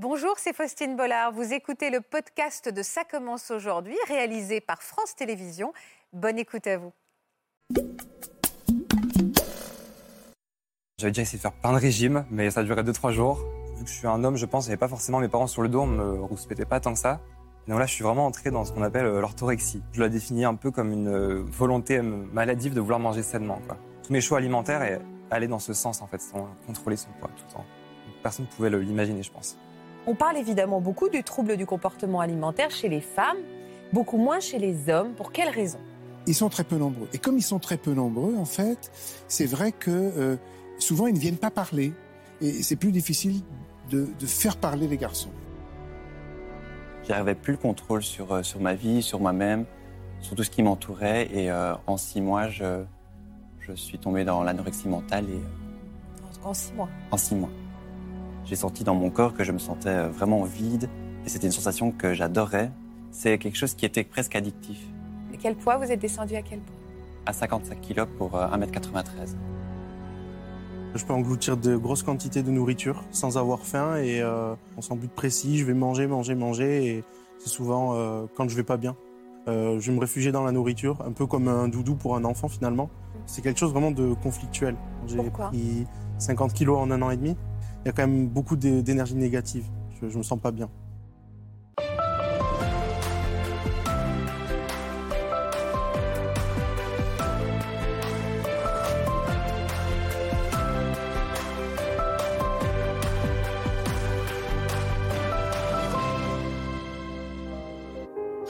Bonjour, c'est Faustine Bollard. Vous écoutez le podcast de Ça commence aujourd'hui, réalisé par France Télévisions. Bonne écoute à vous. J'avais déjà essayé de faire plein de régimes, mais ça durait 2-3 jours. Vu que je suis un homme, je pense, j'avais pas forcément mes parents sur le dos, on me rouspétait pas tant que ça. Donc là, je suis vraiment entré dans ce qu'on appelle euh, l'orthorexie. Je la définis un peu comme une euh, volonté maladive de vouloir manger sainement. Tous mes choix alimentaires aller dans ce sens, en fait, sans contrôler son poids tout le temps. Personne ne pouvait l'imaginer, je pense. On parle évidemment beaucoup du trouble du comportement alimentaire chez les femmes, beaucoup moins chez les hommes. Pour quelles raisons? Ils sont très peu nombreux. Et comme ils sont très peu nombreux, en fait, c'est vrai que souvent ils ne viennent pas parler. Et c'est plus difficile de, faire parler les garçons. J'avais plus le contrôle sur, euh, sur ma vie, sur moi-même, sur tout ce qui m'entourait. Et euh, en six mois, je, je suis tombé dans l'anorexie mentale. Et, euh, en six mois? En six mois. J'ai senti dans mon corps que je me sentais vraiment vide. Et c'était une sensation que j'adorais. C'est quelque chose qui était presque addictif. Et quel poids vous êtes descendu à quel poids À 55 kg pour 1m93. Je peux engloutir de grosses quantités de nourriture sans avoir faim et euh, sans but précis. Je vais manger, manger, manger et c'est souvent euh, quand je vais pas bien. Euh, je vais me réfugier dans la nourriture, un peu comme un doudou pour un enfant finalement. C'est quelque chose vraiment de conflictuel. J'ai pris 50 kilos en un an et demi. Il y a quand même beaucoup d'énergie négative. Je, je me sens pas bien.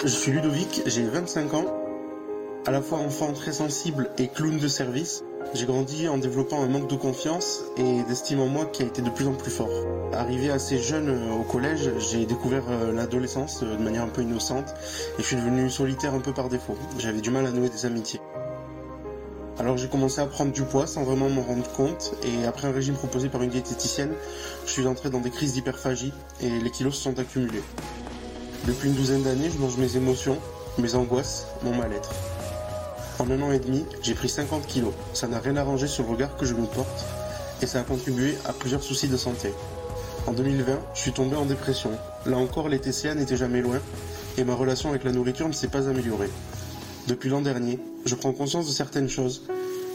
Je suis Ludovic, j'ai 25 ans, à la fois enfant très sensible et clown de service. J'ai grandi en développant un manque de confiance et d'estime en moi qui a été de plus en plus fort. Arrivé assez jeune euh, au collège, j'ai découvert euh, l'adolescence euh, de manière un peu innocente et je suis devenu solitaire un peu par défaut. J'avais du mal à nouer des amitiés. Alors j'ai commencé à prendre du poids sans vraiment m'en rendre compte et après un régime proposé par une diététicienne, je suis entré dans des crises d'hyperphagie et les kilos se sont accumulés. Depuis une douzaine d'années, je mange mes émotions, mes angoisses, mon mal-être. En un an et demi, j'ai pris 50 kilos. Ça n'a rien arrangé sur le regard que je me porte et ça a contribué à plusieurs soucis de santé. En 2020, je suis tombé en dépression. Là encore, les TCA n'étaient jamais loin et ma relation avec la nourriture ne s'est pas améliorée. Depuis l'an dernier, je prends conscience de certaines choses,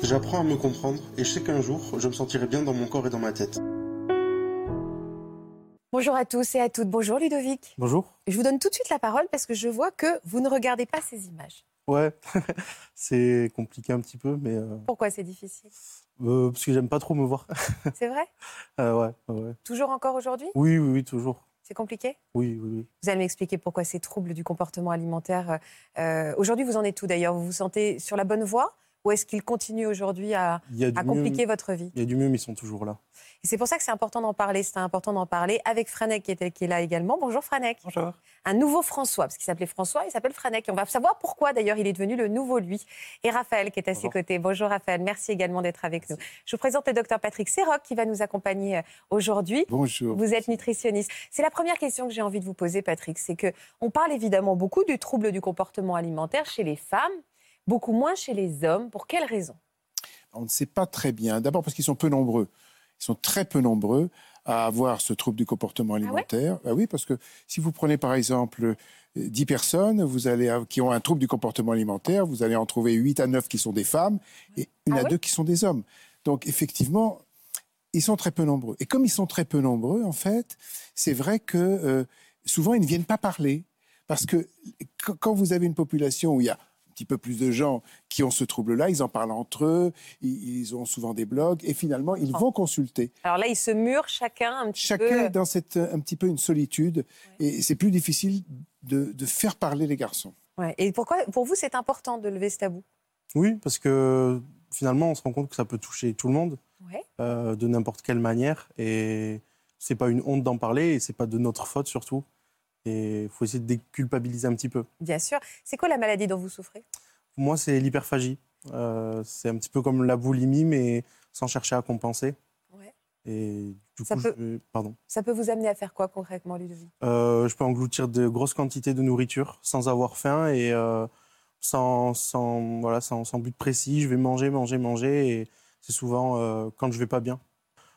j'apprends à me comprendre et je sais qu'un jour, je me sentirai bien dans mon corps et dans ma tête. Bonjour à tous et à toutes. Bonjour Ludovic. Bonjour. Je vous donne tout de suite la parole parce que je vois que vous ne regardez pas ces images. Ouais, c'est compliqué un petit peu, mais. Euh, Pourquoi c'est difficile? euh, Parce que j'aime pas trop me voir. c'est vrai? Euh, ouais, ouais. Toujours encore aujourd'hui? Oui, oui, oui, toujours. C'est compliqué? Oui, oui, oui. Vous allez m'expliquer pourquoi ces troubles du comportement alimentaire. aujourd'hui, vous en êtes tout d'ailleurs? Vous vous sentez sur la bonne voie? Ou est-ce qu'ils continuent aujourd'hui à, compliquer votre vie Il y a du mieux, mais ils sont toujours là. Et c'est pour ça que c'est important d'en parler. C'est important d'en parler avec Franek qui est, qui est, là également. Bonjour Franek. Bonjour. Un nouveau François, parce qu'il s'appelait François, il s'appelle Franek. Et on va savoir pourquoi d'ailleurs il est devenu le nouveau lui. Et Raphaël qui est à ses côtés. Bonjour Raphaël, merci également d'être avec nous. Je vous présente le docteur Patrick Serroc qui va nous accompagner euh, aujourd'hui. Bonjour. Vous êtes nutritionniste. C'est la première question que j'ai envie de vous poser, Patrick. C'est que on parle évidemment beaucoup du trouble du comportement alimentaire chez les femmes, beaucoup moins chez les hommes. Pour quelles raisons on ne sait pas très bien. D'abord parce qu'ils sont peu nombreux. Ils sont très peu nombreux à avoir ce trouble du comportement ah alimentaire. Ah oui, parce que si vous prenez par exemple 10 personnes vous allez, qui ont un trouble du comportement alimentaire, vous allez en trouver 8 à 9 qui sont des femmes et une ah à deux qui sont des hommes. Donc effectivement, ils sont très peu nombreux. Et comme ils sont très peu nombreux, en fait, c'est vrai que euh, souvent ils ne viennent pas parler. Parce que quand vous avez une population où il y a petit peu plus de gens qui ont ce trouble-là, ils en parlent entre eux, ils, ont souvent des blogs, et finalement, ils vont consulter. Alors là, ils se murent chacun un petit peu. Chacun dans cette, un petit peu une solitude, et c'est plus difficile de, faire parler les garçons. Ouais. Et pourquoi, pour vous, c'est important de lever ce tabou? Oui, parce que finalement, on se rend compte que ça peut toucher tout le monde, euh, de n'importe quelle manière, et c'est pas une honte d'en parler, et c'est pas de notre faute surtout. Et il faut essayer de déculpabiliser un petit peu. Bien sûr. C'est quoi la maladie dont vous souffrez? Moi, c'est l'hyperphagie. Euh, c'est un petit peu comme la boulimie, mais sans chercher à compenser. Ouais. Et du ça coup, peut... pardon. Ça peut vous amener à faire quoi concrètement, Ludovic? Euh, Je peux engloutir de grosses quantités de nourriture sans avoir faim et euh, sans, sans, voilà, sans, sans, but précis. Je vais manger, manger, manger. Et c'est souvent quand je vais pas bien.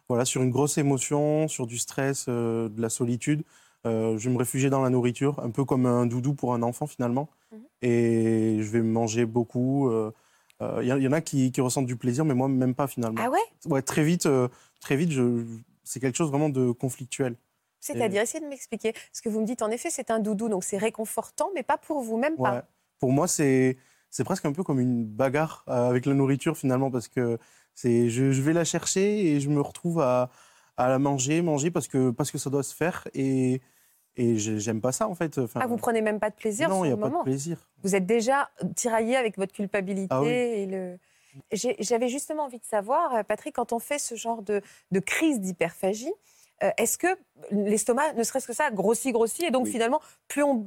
voilà, sur une grosse émotion, sur du stress, de la solitude. Je vais me réfugier dans la nourriture, un peu comme un doudou pour un enfant finalement. Mhm. Et je vais manger beaucoup. Il y, en a qui, ressentent du plaisir, mais moi, même pas finalement. Ah ouais? Ouais, très vite, très vite c'est quelque chose vraiment de conflictuel. C'est-à-dire, essayez de m'expliquer. Ce que vous me dites, en effet, c'est un doudou, donc c'est réconfortant, mais pas pour vous, même pas. Pour moi, c'est presque un peu comme une bagarre euh, avec la nourriture, finalement, parce que je, je vais la chercher et je me retrouve à, à la manger, manger parce que, parce que ça doit se faire. Et, et j'aime pas ça, en fait. Enfin, ah, vous prenez même pas de plaisir Non, il n'y a pas de plaisir. Vous êtes déjà tiraillé avec votre culpabilité ah et le... J'avais justement envie de savoir, Patrick, quand on fait ce genre de, de crise d'hyperphagie, euh, est-ce que l'estomac, ne serait-ce que ça, grossit, grossit, et donc finalement, plus on,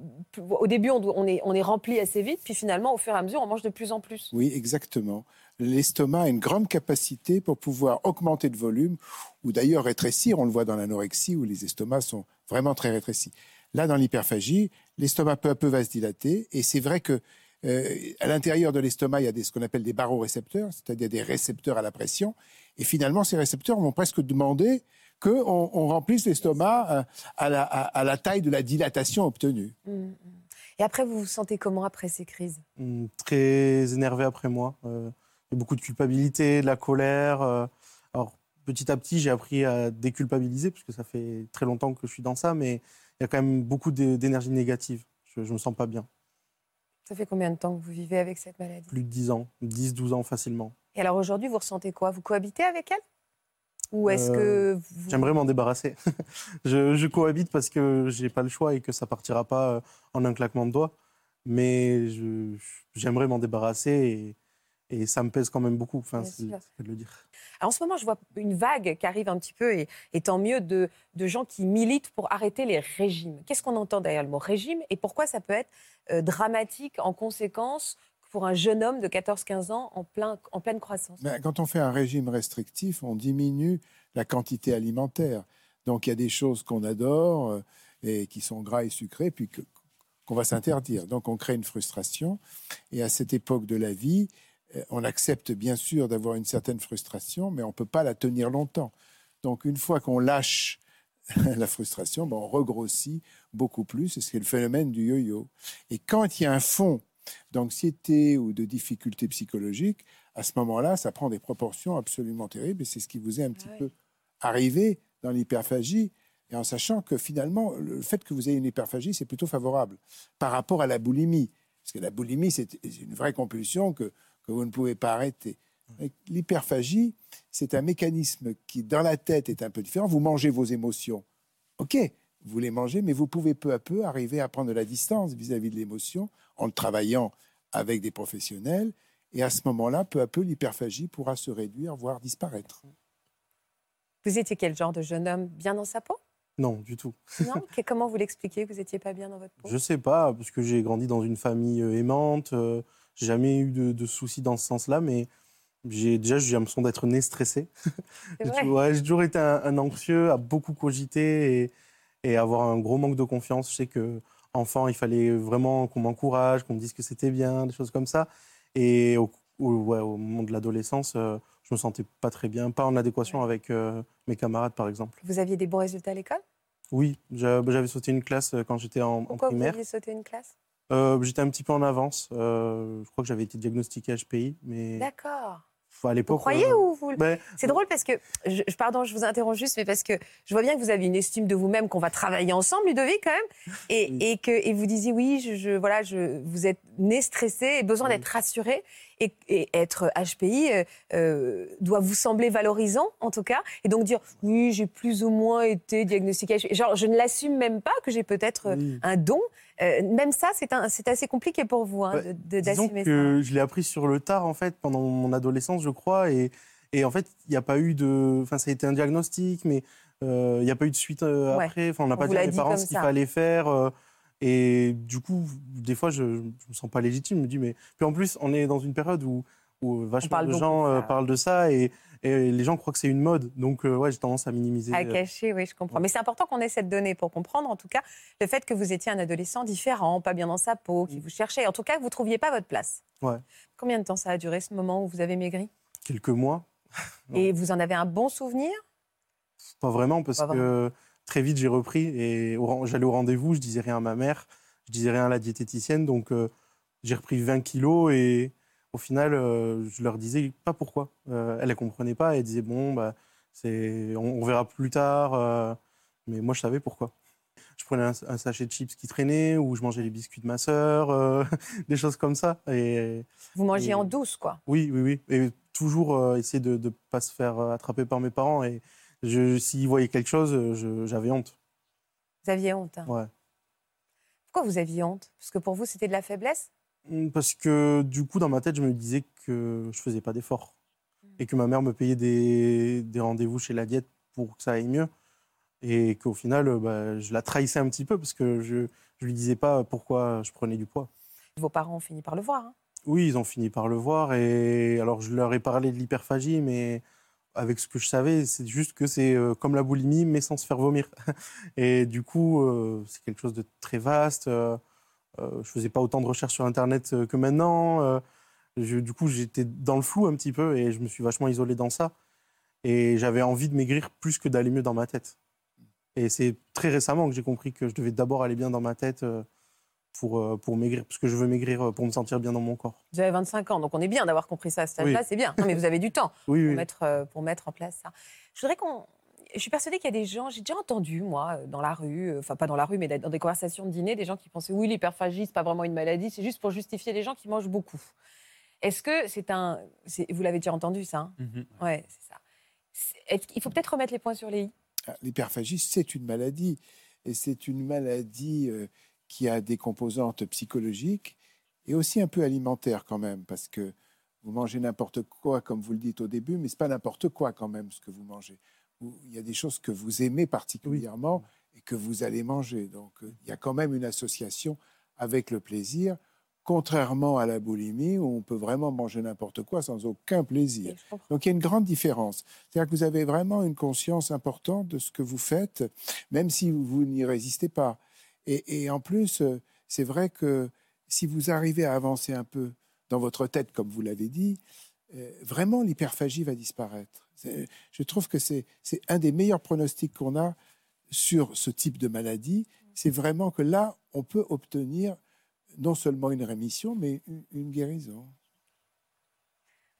au début, on, est, on est rempli assez vite, puis finalement, au fur et à mesure, on mange de plus en plus? Oui, exactement. L'estomac a une grande capacité pour pouvoir augmenter de volume, ou d'ailleurs rétrécir. On le voit dans l'anorexie, où les estomacs sont vraiment très rétrécis. Là, dans l'hyperphagie, l'estomac peu à peu va se dilater, et c'est vrai que euh, à l'intérieur de l'estomac, il y a des, ce qu'on appelle des barorécepteurs, c'est-à-dire des récepteurs à la pression. Et finalement, ces récepteurs vont presque demander qu'on on remplisse l'estomac euh, à la, à, la, taille de la dilatation obtenue. Mmh, mmh. Et après, vous vous sentez comment après ces crises? Mmh, Très énervé après moi. Euh, il y a beaucoup de culpabilité, de la colère. Euh. Petit à petit, j'ai appris à déculpabiliser, parce que ça fait très longtemps que je suis dans ça, mais il y a quand même beaucoup d'énergie négative. Je ne me sens pas bien. Ça fait combien de temps que vous vivez avec cette maladie? Plus de 10 ans, 10-12 ans facilement. Et alors aujourd'hui, vous ressentez quoi? Vous cohabitez avec elle? Ou est-ce que euh, J'aimerais m'en débarrasser. je, cohabite parce que j'ai pas le choix et que ça partira pas euh, en un claquement de doigts. Mais j'aimerais m'en débarrasser et, ça me pèse quand même beaucoup. Enfin, c'est de le dire. en ce moment, je vois une vague qui arrive un petit peu, et, et tant mieux, de, de, gens qui militent pour arrêter les régimes. Qu'est-ce qu'on entend derrière le mot régime et pourquoi ça peut être euh, dramatique en conséquence pour un jeune homme de 14-15 ans en, plein, en pleine croissance? Mais Quand on fait un régime restrictif, on diminue la quantité alimentaire. Donc il y a des choses qu'on adore euh, et qui sont gras et sucrées, puis qu'on va s'interdire. Donc on crée une frustration. Et à cette époque de la vie, euh, on accepte bien sûr d'avoir une certaine frustration, mais on ne peut pas la tenir longtemps. Donc une fois qu'on lâche la frustration, ben, on regrossit beaucoup plus. C'est le phénomène du yo-yo. Et quand il y a un fond d'anxiété ou de difficultés psychologiques, à ce moment-là, ça prend des proportions absolument terribles. Et c'est ce qui vous est un petit peu arrivé dans l'hyperphagie. Et en sachant que finalement, le fait que vous ayez une hyperphagie, c'est plutôt favorable par rapport à la boulimie. Parce que la boulimie, c'est une vraie compulsion que, que vous ne pouvez pas arrêter. L'hyperphagie, c'est un mécanisme qui, dans la tête, est un peu différent. Vous mangez vos émotions. OK, vous les mangez, mais vous pouvez peu à peu arriver à prendre de la distance vis-à-vis de l'émotion en travaillant avec des professionnels. Et à ce moment-là, peu à peu, l'hyperphagie pourra se réduire, voire disparaître. Vous étiez quel genre de jeune homme? Bien dans sa peau? Non, du tout. Non? Comment vous l'expliquez? Vous n'étiez pas bien dans votre peau? Je ne sais pas, parce que j'ai grandi dans une famille euh, aimante. Euh, j'ai jamais eu de, soucis dans ce sens-là, mais j'ai déjà j'ai l'impression d'être né stressé. j'ai toujours été un, anxieux, à beaucoup cogiter et, et avoir un gros manque de confiance. Je sais que enfant, il fallait vraiment qu'on m'encourage, qu'on me dise que c'était bien, des choses comme ça. Et au, moment de l'adolescence, euh, je me sentais pas très bien, pas en adéquation avec euh, mes camarades, par exemple. Vous aviez des bons résultats à l'école? Oui, j'avais sauté une classe euh, quand j'étais en, en, primaire. Pourquoi vous aviez sauté une classe? J'étais un petit peu en avance. je crois que j'avais été diagnostiqué HPI, mais. D'accord à l'époque. Vous croyez ou vous C'est drôle parce que, je, pardon, je vous interromps juste, mais parce que je vois bien que vous avez une estime de vous-même, qu'on va travailler ensemble, Ludovic, quand même, et, et que et vous disiez oui, je, voilà, je, vous êtes né stressé et besoin d'être rassuré, et, être HPI euh, euh, doit vous sembler valorisant, en tout cas, et donc dire oui, j'ai plus ou moins été diagnostiqué. Genre, je ne l'assume même pas que j'ai peut-être euh, un don. même ça, c'est assez compliqué pour vous hein, d'assumer ça. Je l'ai appris sur le tard, en fait, pendant mon adolescence, je crois, et, et en fait, il n'y a pas eu de. Enfin, ça a été un diagnostic, mais il n'y a pas eu de suite après. Enfin, on n'a pas dit à mes parents ce qu'il fallait faire. Et du coup, des fois, je ne me sens pas légitime. Je me dis, mais. Puis en plus, on est dans une période où, où vachement de gens euh, parlent de ça et, et, les gens croient que c'est une mode. Donc, euh, ouais, j'ai tendance à minimiser. À euh, cacher, oui, je comprends. Mais c'est important qu'on ait cette donnée pour comprendre, en tout cas, le fait que vous étiez un adolescent différent, pas bien dans sa peau, qui mm. vous cherchait. En tout cas, que vous ne trouviez pas votre place. Ouais. Combien de temps ça a duré, ce moment où vous avez maigri? Quelques mois. et vous en avez un bon souvenir? Pas vraiment, parce que très vite, j'ai repris et j'allais au rendez-vous, je disais rien à ma mère, je disais rien à la diététicienne, donc euh, j'ai repris 20 kilos et au final, euh, je leur disais pas pourquoi. Euh, elle ne comprenait pas, elle disait bon, bah, on, on, verra plus tard, mais moi je savais pourquoi je prenais un, sachet de chips qui traînait ou je mangeais les biscuits de ma sœur, euh, des choses comme ça. Et, Vous mangez en douce, quoi Oui, oui, oui. Et toujours euh, essayer de ne pas se faire euh, attraper par mes parents. Et s'ils voyaient quelque chose, j'avais honte. Vous aviez honte hein Ouais. Pourquoi vous aviez honte? Parce que pour vous, c'était de la faiblesse? Mmh, Parce que du coup, dans ma tête, je me disais que je faisais pas d'efforts. Mmh. Et que ma mère me payait des, des rendez-vous chez la diète pour que ça aille mieux et qu'au final, euh, bah, je la trahissais un petit peu parce que je ne lui disais pas pourquoi je prenais du poids. Vos parents ont fini par le voir hein Oui, ils ont fini par le voir. Et alors, je leur ai parlé de l'hyperphagie, mais avec ce que je savais, c'est juste que c'est euh, comme la boulimie, mais sans se faire vomir. Et du coup, euh, c'est quelque chose de très vaste. je ne faisais pas autant de recherches sur Internet que maintenant. du coup, j'étais dans le flou un petit peu et je me suis vachement isolé dans ça. Et j'avais envie de maigrir plus que d'aller mieux dans ma tête. Et c'est très récemment que j'ai compris que je devais d'abord aller bien dans ma tête euh, pour, euh, pour maigrir, parce que je veux maigrir euh, pour me sentir bien dans mon corps. Vous avez 25 ans, donc on est bien d'avoir compris ça à cet âge-là, c'est bien. Non, mais vous avez du temps pour, Mettre, pour mettre en place ça. Je voudrais qu'on. Je suis persuadée qu'il y a des gens, j'ai déjà entendu, moi, dans la rue, enfin pas dans la rue, mais dans des conversations de dîner, des gens qui pensaient oui, l'hyperphagie, c'est pas vraiment une maladie, c'est juste pour justifier les gens qui mangent beaucoup. Est-ce que c'est un. Vous l'avez déjà entendu, ça hein? Mm-hmm. Ouais, c'est ça. Il faut peut-être remettre les points sur les i? Ah, l'hyperphagie, c'est une maladie. Et c'est une maladie euh, qui a des composantes psychologiques et aussi un peu alimentaires quand même, parce que vous mangez n'importe quoi, comme vous le dites au début, mais ce n'est pas n'importe quoi quand même ce que vous mangez. Il y a des choses que vous aimez particulièrement et que vous allez manger. Donc euh, il y a quand même une association avec le plaisir contrairement à la boulimie où on peut vraiment manger n'importe quoi sans aucun plaisir. Donc il y a une grande différence. C'est-à-dire que vous avez vraiment une conscience importante de ce que vous faites, même si vous, n'y résistez pas. Et, en plus, euh, c'est vrai que si vous arrivez à avancer un peu dans votre tête, comme vous l'avez dit, euh, vraiment l'hyperphagie va disparaître. Je trouve que c'est un des meilleurs pronostics qu'on a sur ce type de maladie. C'est vraiment que là, on peut obtenir non seulement une rémission, mais une, guérison.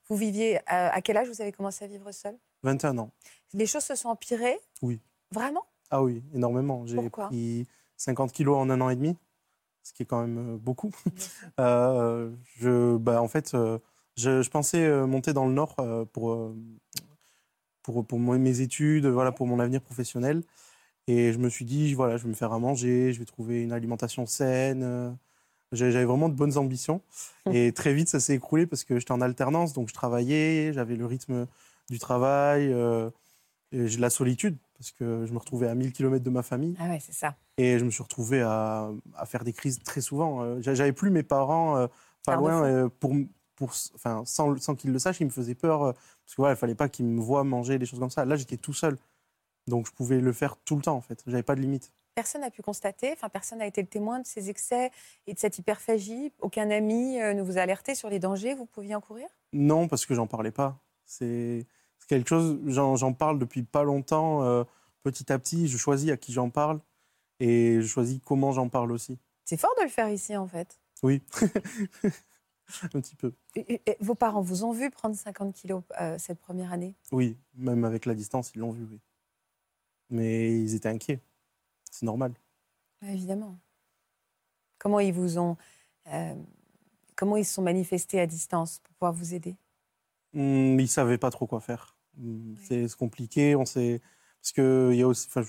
Vous viviez, à, quel âge vous avez commencé à vivre seul 21 ans. Les choses se sont empirées? Oui. Vraiment? Ah oui, énormément. J'ai pris 50 kilos en un an et demi, ce qui est quand même euh, beaucoup. euh, je, bah, en fait, euh, je, pensais monter dans le Nord pour, pour, pour, mes études, voilà, pour mon avenir professionnel. Et je me suis dit, voilà, je vais me faire à manger, je vais trouver une alimentation saine j'avais vraiment de bonnes ambitions. Hum. Et très vite, ça s'est écroulé parce que j'étais en alternance, donc je travaillais, j'avais le rythme du travail, euh, et la solitude, parce que je me retrouvais à 1000 km de ma famille. Ah ouais, c'est ça. Et je me suis retrouvé à, à faire des crises très souvent. Euh, j'avais plus mes parents euh, pas loin, pour, pour, enfin, sans, sans qu'ils le sachent, ils me faisaient peur, parce qu'il ouais, fallait pas qu'ils me voient manger des choses comme ça. Là, j'étais tout seul. Donc je pouvais le faire tout le temps, en fait. J'avais pas de limite personne n'a pu constater, enfin personne n'a été le témoin de ces excès et de cette hyperphagie. Aucun ami euh, ne vous a alerté sur les dangers vous pouviez encourir Non, parce que j'en parlais pas. C'est quelque chose, j'en parle depuis pas longtemps. Euh, petit à petit, je choisis à qui j'en parle et je choisis comment j'en parle aussi. C'est fort de le faire ici, en fait. Oui, un petit peu. Et, vos parents vous ont vu prendre 50 kilos euh, cette première année? Oui, même avec la distance, ils l'ont vu, oui. Mais ils étaient inquiets. C'est normal. Évidemment. Comment ils vous ont. Euh, comment ils se sont manifestés à distance pour pouvoir vous aider? Mmh, Ils ne savaient pas trop quoi faire. C'est compliqué. On sait. Parce que il y a aussi. Enfin,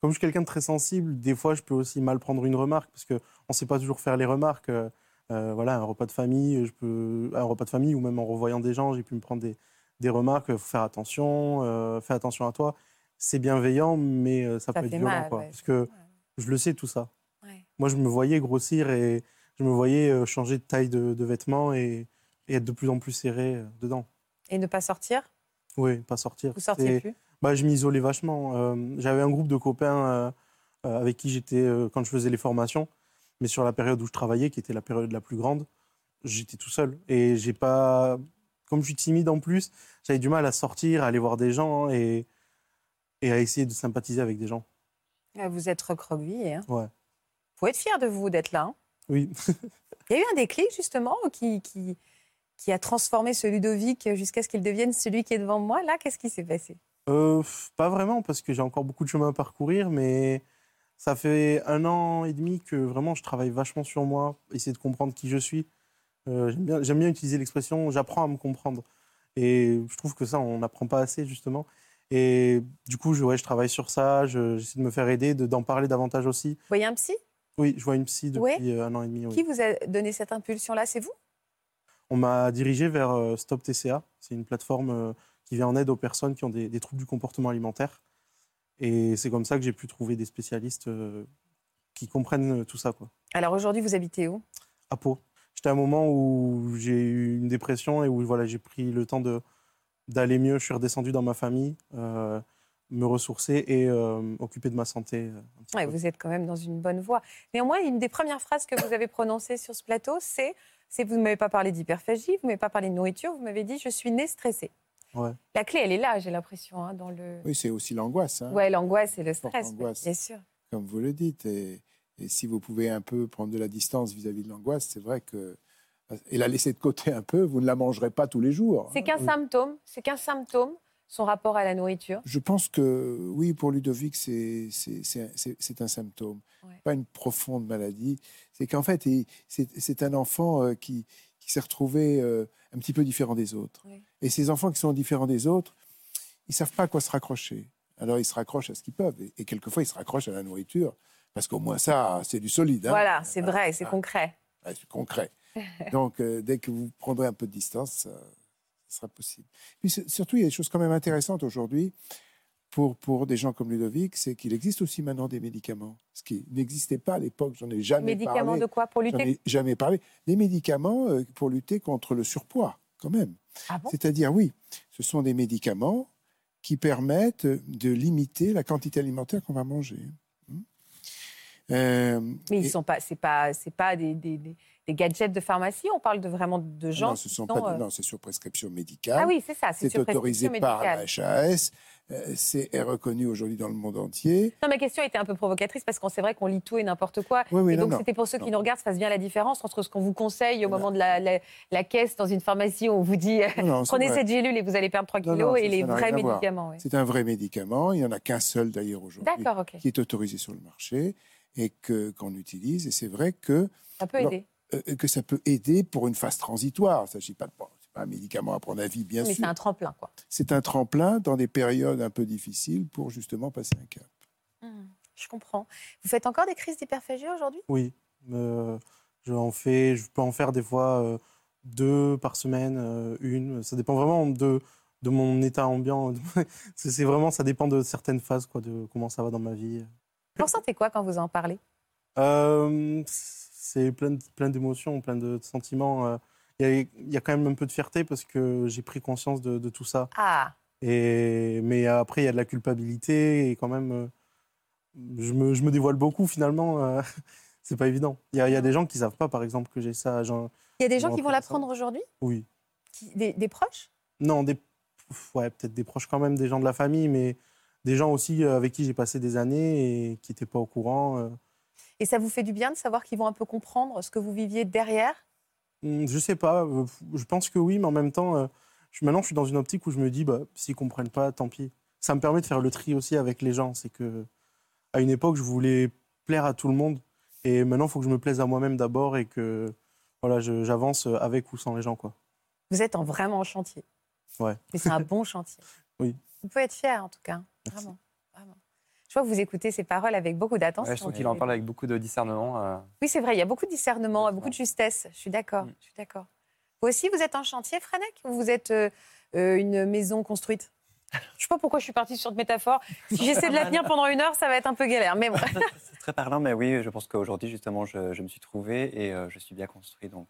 comme je suis quelqu'un de très sensible, des fois, je peux aussi mal prendre une remarque parce qu'on ne sait pas toujours faire les remarques. Euh, euh, voilà, un repas de famille, je peux, un repas de famille ou même en revoyant des gens, j'ai pu me prendre des, des remarques. Il faut faire attention, euh, fais attention à toi c'est bienveillant, mais euh, ça, peut être violent. Parce que je le sais tout ça. Moi, je me voyais grossir et je me voyais changer de taille de, vêtements et, être de plus en plus serré dedans. Et ne pas sortir? Oui, pas sortir. Vous sortiez plus? Bah, Je m'isolais vachement. J'avais un groupe de copains avec qui j'étais quand je faisais les formations, mais sur la période où je travaillais, qui était la période la plus grande, j'étais tout seul. Et j'ai pas. Comme je suis timide en plus, j'avais du mal à sortir, à aller voir des gens. Et et à essayer de sympathiser avec des gens. Ah, vous êtes recroquevillé. Hein. Ouais. Faut être fier de vous d'être là. Hein. Oui. Il y a eu un déclic justement qui, qui, qui a transformé ce Ludovic jusqu'à ce qu'il devienne celui qui est devant moi. Là, qu'est-ce qui s'est passé? Euh, Pas vraiment, parce que j'ai encore beaucoup de chemin à parcourir, mais ça fait un an et demi que vraiment je travaille vachement sur moi, essayer de comprendre qui je suis. Euh, j'aime, bien, j'aime bien utiliser l'expression j'apprends à me comprendre. Et je trouve que ça, on n'apprend pas assez, justement. Et du coup, je, ouais, je travaille sur ça, j'essaie de me faire aider, de, d'en parler davantage aussi. Vous voyez un psy? Oui, je vois une psy depuis euh, un an et demi. Qui vous a donné cette impulsion-là? C'est vous? On m'a dirigé vers euh, Stop TCA. C'est une plateforme qui vient en aide aux personnes qui ont des, des troubles du comportement alimentaire. Et c'est comme ça que j'ai pu trouver des spécialistes qui comprennent tout ça. Quoi. Alors aujourd'hui, vous habitez où? À Pau. J'étais à un moment où j'ai eu une dépression et où voilà, j'ai pris le temps de, d'aller mieux. Je suis redescendu dans ma famille, euh, me ressourcer et euh, occuper de ma santé. Ouais, vous êtes quand même dans une bonne voie. Néanmoins, une des premières phrases que vous avez prononcées sur ce plateau, c'est, c'est vous ne m'avez pas parlé d'hyperphagie, vous ne m'avez pas parlé de nourriture, vous m'avez dit je suis né stressé. Ouais. La clé, elle est là, j'ai l'impression, hein, dans le. Oui, c'est aussi l'angoisse. Hein. Oui, l'angoisse et le stress, bien sûr. Comme vous le dites. Et et si vous pouvez un peu prendre de la distance vis-à-vis de l'angoisse, c'est vrai que et la laisser de côté un peu, vous ne la mangerez pas tous les jours. C'est qu'un symptôme. C'est qu'un symptôme. Son rapport à la nourriture. Je pense que oui, pour Ludovic, c'est un symptôme, pas une profonde maladie. C'est qu'en fait, c'est un enfant euh, qui, qui s'est retrouvé euh, un petit peu différent des autres. Et ces enfants qui sont différents des autres, ils savent pas à quoi se raccrocher. Alors ils se raccrochent à ce qu'ils peuvent. et quelquefois, ils se raccrochent à la nourriture. Parce qu'au moins ça, c'est du solide. Hein. Voilà, c'est vrai, c'est concret. c'est concret. Donc, euh, dès que vous prendrez un peu de distance, ça, sera possible. Puis surtout, il y a des choses quand même intéressantes aujourd'hui pour, pour des gens comme Ludovic, c'est qu'il existe aussi maintenant des médicaments, ce qui n'existait pas à l'époque, j'en ai jamais médicaments parlé. Médicaments de quoi pour lutter ai jamais parlé. Des médicaments euh, pour lutter contre le surpoids, quand même. Ah bon? C'est-à-dire, oui, ce sont des médicaments qui permettent de limiter la quantité alimentaire qu'on va manger. Euh, mais ils sont pas, c'est pas, c'est pas des, des, des, gadgets de pharmacie. On parle de vraiment de gens. Non, ce sont pas, euh, non, c'est sur prescription médicale. Ah oui, c'est ça. C'est autorisé par la HAS. Euh, c'est reconnu aujourd'hui dans le monde entier. Non, ma question était un peu provocatrice parce qu'on sait vrai qu'on lit tout et n'importe quoi. et donc c'était pour ceux qui nous regardent, ça fasse bien la différence entre ce qu'on vous conseille au moment de la, la, caisse dans une pharmacie où on vous dit prenez cette gélule et vous allez perdre 3 kilos et les vrais médicaments. C'est un vrai médicament. Il n'y en a qu'un seul d'ailleurs aujourd'hui qui est autorisé sur le marché et que qu'on utilise. Et c'est vrai que ça peut aider. Euh, que ça peut aider pour une phase transitoire. Il ne s'agit pas de c'est pas un médicament à prendre à vie, bien sûr. Mais c'est un tremplin, quoi. C'est un tremplin dans des périodes un peu difficiles pour justement passer un cap. Mmh, je comprends. Vous faites encore des crises d'hyperphagie aujourd'hui? Oui. Euh, je en fais, je peux en faire des fois euh, deux par semaine, une. Ça dépend vraiment de de mon état ambiant. c'est vraiment, ça dépend de certaines phases, quoi, de comment ça va dans ma vie. Vous ressentez quoi quand vous en parlez? Euh, C'est plein, plein d'émotions, plein de sentiments. Euh. Il y, a, quand même un peu de fierté parce que j'ai pris conscience de, tout ça. Ah. Et, mais après, il y a de la culpabilité et quand même, euh, je me, je me dévoile beaucoup finalement. c'est pas évident. Il y, a, des gens qui savent pas, par exemple, que j'ai ça. Il y a des gens qui vont l'apprendre aujourd'hui Oui. des, des, proches Non, des, ouais, peut-être des proches quand même, des gens de la famille, mais des gens aussi euh, avec qui j'ai passé des années et qui n'étaient pas au courant. Euh. Et ça vous fait du bien de savoir qu'ils vont un peu comprendre ce que vous viviez derrière? Mmh, Je sais pas. Euh, je pense que oui, mais en même temps, maintenant, je suis dans une optique où je me dis, bah, s'ils comprennent pas, tant pis. Ça me permet de faire le tri aussi avec les gens. C'est que à une époque, je voulais plaire à tout le monde, et maintenant, il faut que je me plaise à moi-même d'abord et que voilà, j'avance avec ou sans les gens, quoi. Vous êtes en vraiment en chantier. Ouais. Et c'est un bon chantier. Oui. Vous pouvez être fier, en tout cas. Vraiment, Je vois que vous écoutez ces paroles avec beaucoup d'attention. je trouve qu'il en parle avec beaucoup de discernement. Euh. Oui, c'est vrai, il y a beaucoup de discernement, beaucoup de justesse. Je suis d'accord. Mm. Je suis d'accord. Vous aussi, vous êtes en chantier, Franek Ou vous êtes euh, euh, une maison construite? Je ne sais pas pourquoi je suis partie sur cette métaphore. Si j'essaie de la tenir pendant une heure, ça va être un peu galère. Mais C'est très parlant, mais oui, je pense qu'aujourd'hui, justement, je, me suis trouvé et je suis bien construit. Donc,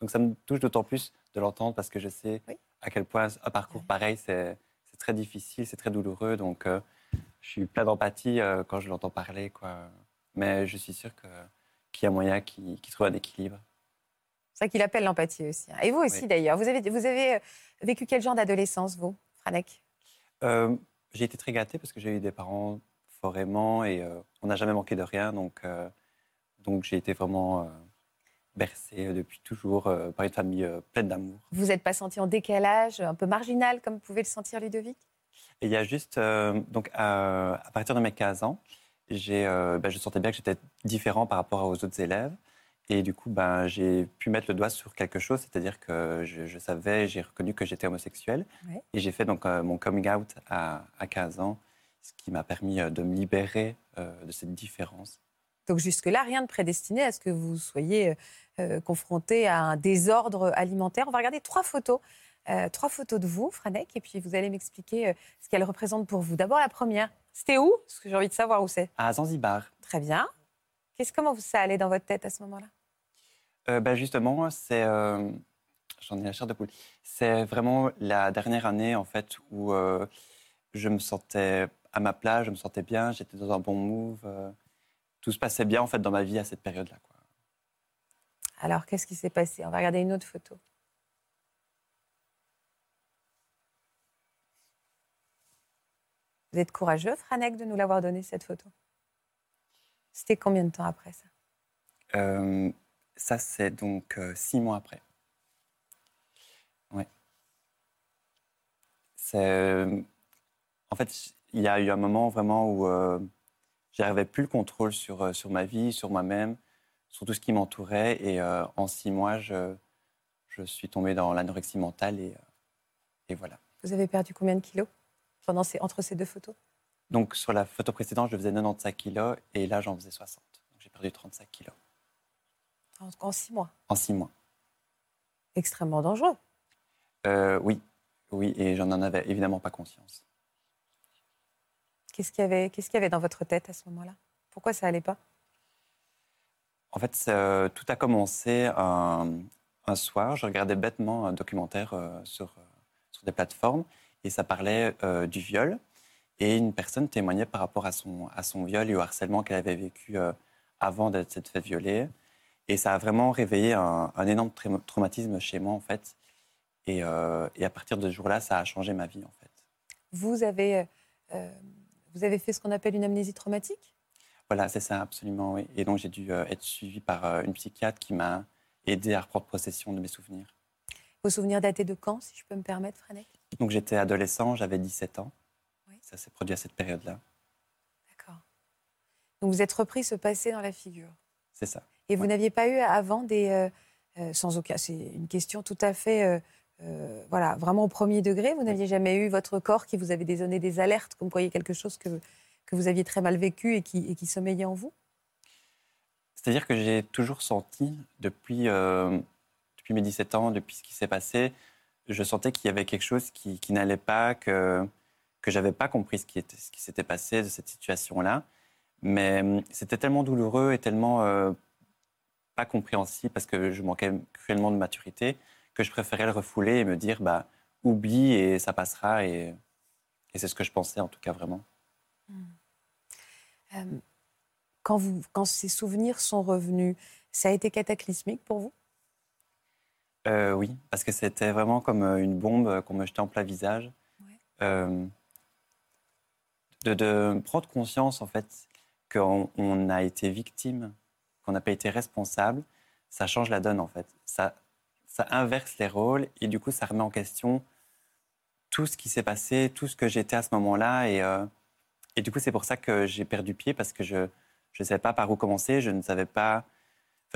donc ça me touche d'autant plus de l'entendre parce que je sais à quel point un parcours pareil, c'est c'est très difficile, c'est très douloureux. Donc, euh, je suis plein d'empathie euh, quand je l'entends parler. Quoi. Mais je suis sûr qu'il y a moyen qu'il trouve un équilibre. C'est ça qu'il appelle l'empathie aussi. Hein. Et vous aussi, d'ailleurs. Vous avez, vous avez euh, vécu quel genre d'adolescence, vous, Franek? J'ai été très gâté parce que j'ai eu des parents fort aimants et on n'a jamais manqué de rien. Donc, donc j'ai été vraiment bercé depuis toujours par une famille pleine d'amour. Vous n'êtes pas senti en décalage, un peu marginal, comme pouvait le sentir Ludovic? Il y a juste, donc à, partir de mes 15 ans, ben, je sentais bien que j'étais différent par rapport aux autres élèves. Et du coup, ben, j'ai pu mettre le doigt sur quelque chose, c'est-à-dire que je, savais, j'ai reconnu que j'étais homosexuel. Et j'ai fait donc euh, mon coming out à, 15 ans, ce qui m'a permis euh, de me libérer euh, de cette différence. Donc jusque-là, rien de prédestiné à ce que vous soyez confronté à un désordre alimentaire. On va regarder trois photos. Trois photos de vous, Franek, et puis vous allez m'expliquer ce qu'elles représentent pour vous. D'abord, la première, c'était où? Parce que j'ai envie de savoir où c'est. À Zanzibar. Très bien. Qu'est-ce, comment ça allait dans votre tête à ce moment-là? Euh, bah, Justement, c'est. Euh, j'en ai la chair de poule. C'est vraiment la dernière année, en fait, où euh, je me sentais à ma place, je me sentais bien, j'étais dans un bon move. tout se passait bien, en fait, dans ma vie à cette période-là. Quoi. Alors, qu'est-ce qui s'est passé? On va regarder une autre photo. Vous êtes courageux, Franek, de nous l'avoir donné, cette photo? C'était combien de temps après ça? Euh, Ça, c'est donc euh, six mois après. Ouais. C'est. Euh, en fait, il y a eu un moment vraiment où j'arrivais plus le contrôle sur, sur ma vie, sur moi-même, sur tout ce qui m'entourait. Et en six mois, je, je suis tombée dans l'anorexie mentale et, et voilà. Vous avez perdu combien de kilos? Pendant ces, entre ces deux photos? Donc sur la photo précédente, je faisais 95 kilos et là, j'en faisais 60. Donc j'ai perdu 35 kilos. En, six mois? En six mois. Extrêmement dangereux. Euh, oui, oui, et j'en avais évidemment pas conscience. Qu'est-ce qu'il y avait, qu'est-ce qu'il y avait dans votre tête à ce moment-là? Pourquoi ça allait pas? En fait, euh, tout a commencé un, soir. Je regardais bêtement un documentaire euh, sur, sur des plateformes et ça parlait du viol. Et une personne témoignait par rapport à son, à son viol et au harcèlement qu'elle avait vécu euh, avant d'être fait violer. Et ça a vraiment réveillé un, énorme traumatisme chez moi, en fait. Et, euh, et à partir de ce jour-là, ça a changé ma vie, en fait. Vous avez, euh, vous avez fait ce qu'on appelle une amnésie traumatique? Voilà, c'est ça, absolument, oui. Et donc, j'ai dû être suivi par une psychiatre qui m'a aidé à reprendre possession de mes souvenirs. Vos souvenirs datés de quand, si je peux me permettre, Franek Donc, j'étais adolescent, j'avais 17 ans. Ça s'est produit à cette période-là. D'accord. Donc vous êtes repris ce passé dans la figure. C'est ça. Et vous n'aviez pas eu avant des... Euh, euh, sans aucun... C'est une question tout à fait... Euh, voilà, vraiment au premier degré. Vous n'aviez jamais eu votre corps qui vous avait donné des alertes, comme quoi il y a quelque chose que, que vous aviez très mal vécu et qui, et qui sommeillait en vous? C'est-à-dire que j'ai toujours senti, depuis, depuis mes 17 ans, depuis ce qui s'est passé, je sentais qu'il y avait quelque chose qui, n'allait pas, que que j'avais pas compris ce qui, était, ce qui s'était passé de cette situation-là. Mais hum, c'était tellement douloureux et tellement euh, pas compréhensible parce que je manquais cruellement de maturité que je préférais le refouler et me dire bah oublie et ça passera et, et c'est ce que je pensais en tout cas vraiment. Hum. Hum, quand, vous, quand ces souvenirs sont revenus, ça a été cataclysmique pour vous? Euh, Oui, parce que c'était vraiment comme euh, une bombe qu'on me jetait en plat visage. Ouais de, prendre conscience en fait qu'on a été victime, qu'on n'a pas été responsable, ça change la donne en fait. Ça, ça inverse les rôles et du coup ça remet en question tout ce qui s'est passé, tout ce que j'étais à ce moment-là et, euh, et du coup c'est pour ça que j'ai perdu pied parce que je ne savais pas par où commencer, je ne savais pas,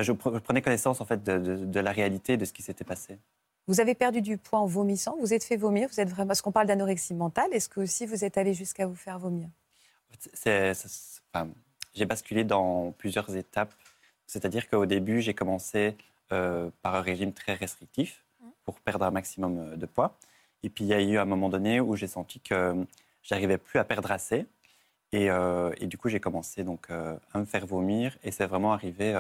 je, prenais connaissance en fait de, de la réalité de ce qui s'était passé. Vous avez perdu du poids en vomissant, vous êtes fait vomir, vous êtes vraiment. Est-ce qu'on parle d'anorexie mentale Est-ce que aussi vous êtes allé jusqu'à vous faire vomir? J'ai basculé dans plusieurs étapes. C'est-à-dire qu'au début, j'ai commencé euh, par un régime très restrictif pour perdre un maximum euh, de poids. Et puis il y a eu un moment donné où j'ai senti que j'arrivais plus à perdre assez. Et, euh, et du coup, j'ai commencé donc à me faire vomir. Et c'est vraiment arrivé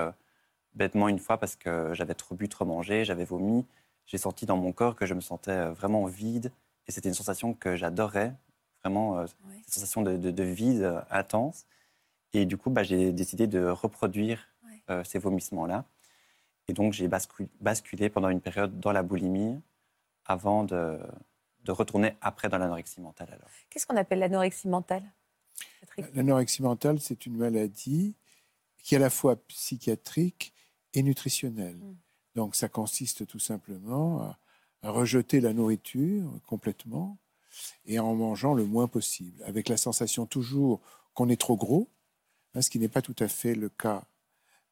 bêtement une fois parce que j'avais trop bu, trop mangé, j'avais vomi j'ai senti dans mon corps que je me sentais euh, vraiment vide. Et c'était une sensation que j'adorais, vraiment, une euh, sensation de, vide euh, intense. Et du coup, bah, j'ai décidé de reproduire ces vomissements-là. Et donc, j'ai basculé pendant une période dans la boulimie avant de, de retourner après dans l'anorexie mentale alors. Qu'est-ce qu'on appelle l'anorexie mentale L'anorexie mentale, c'est une maladie qui est à la fois psychiatrique et nutritionnelle. Mm. Donc ça consiste tout simplement à, à, rejeter la nourriture complètement et en mangeant le moins possible, avec la sensation toujours qu'on est trop gros, hein, ce qui n'est pas tout à fait le cas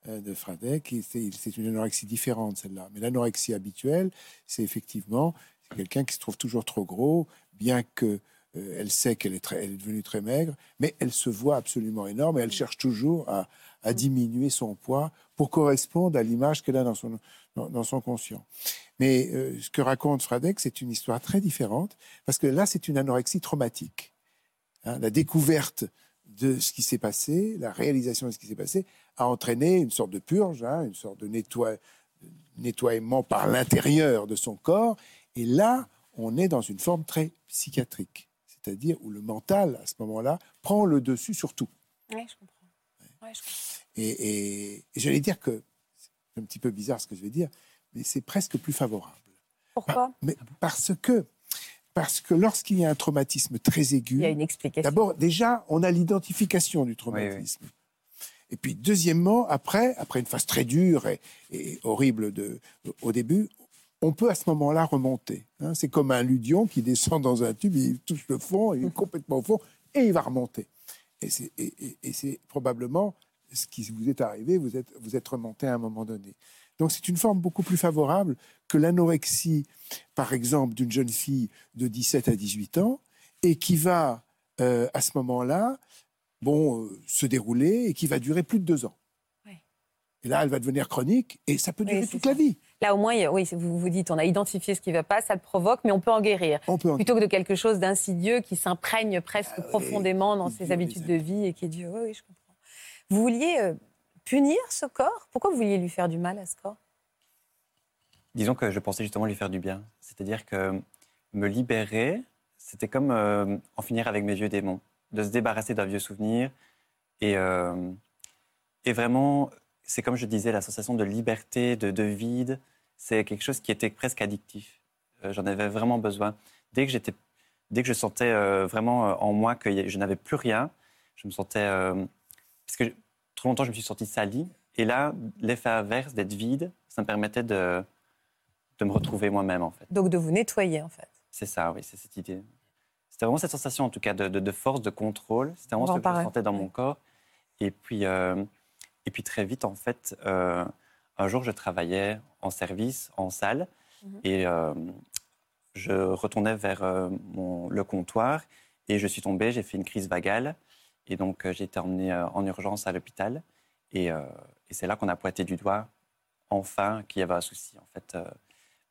euh, de Fradek. C'est une anorexie différente, celle-là. Mais l'anorexie habituelle, c'est effectivement quelqu'un qui se trouve toujours trop gros, bien que euh, elle sait qu'elle est, est, devenue très maigre, mais elle se voit absolument énorme et elle cherche toujours à, diminuer son poids pour correspondre à l'image qu'elle a dans son, dans, son conscient. Mais euh, ce que raconte Fradek, c'est une histoire très différente, parce que là, c'est une anorexie traumatique. Hein. la découverte de ce qui s'est passé, la réalisation de ce qui s'est passé, a entraîné une sorte de purge, hein, une sorte de nettoiement par l'intérieur de son corps. Et là, on est dans une forme très psychiatrique c'est-à-dire où le mental, à ce moment-là, prend le dessus sur tout. Oui, je comprends. Et, j'allais dire que, c'est un petit peu bizarre ce que je vais dire, mais c'est presque plus favorable. Pourquoi? Mais Parce que, parce que lorsqu'il y a un traumatisme très aigu, il y a une explication. D'abord, déjà, on a l'identification du traumatisme. Et puis, deuxièmement, après, après une phase très dure et, et horrible de, au début, on peut à ce moment-là remonter. Hein. C'est comme un ludion qui descend dans un tube, il touche le fond, il est complètement au fond, et il va remonter. Et c'est probablement ce qui vous est arrivé, vous êtes, vous êtes remonté à un moment donné. Donc c'est une forme beaucoup plus favorable que l'anorexie, par exemple, d'une jeune fille de 17 à 18 ans, et qui va, euh, à ce moment-là, bon, euh, se dérouler et qui va durer plus de deux ans. Et là, elle va devenir chronique et ça peut durer toute la vie. Là, au moins, oui, vous vous dites, on a identifié ce qui ne va pas, ça le provoque, mais on peut en guérir. Plutôt que de quelque chose d'insidieux qui s'imprègne presque ah profondément dans ses habitudes de vie et qui est dur. Oui, je comprends. Vous vouliez euh, punir ce corps? Pourquoi vous vouliez lui faire du mal à ce corps? Disons que je pensais justement lui faire du bien. C'est-à-dire que me libérer, c'était comme euh, en finir avec mes vieux démons, de se débarrasser d'un vieux souvenir et, euh, et vraiment c'est comme je disais, la sensation de liberté, de, vide, c'est quelque chose qui était presque addictif. Euh, j'en avais vraiment besoin. Dès que, j'étais, dès que je sentais euh, vraiment euh, en moi que je n'avais plus rien, je me sentais... parce que trop longtemps, je me suis senti sali. Et là, l'effet inverse d'être vide, ça me permettait de, de me retrouver moi-même, en fait. Donc de vous nettoyer, en fait. C'est ça, oui, c'est cette idée. C'était vraiment cette sensation, en tout cas, de, de, force, de contrôle. C'était vraiment ce que je sentais dans mon corps. Et puis, et puis très vite, en fait, euh, un jour, je travaillais en service, en salle, mhm. et euh, je retournais vers euh, mon, le comptoir et je suis tombée, j'ai fait une crise vagale. Et donc, j'ai été emmenée en urgence à l'hôpital. Et, et c'est là qu'on a pointé du doigt, enfin, qu'il y avait un souci, en fait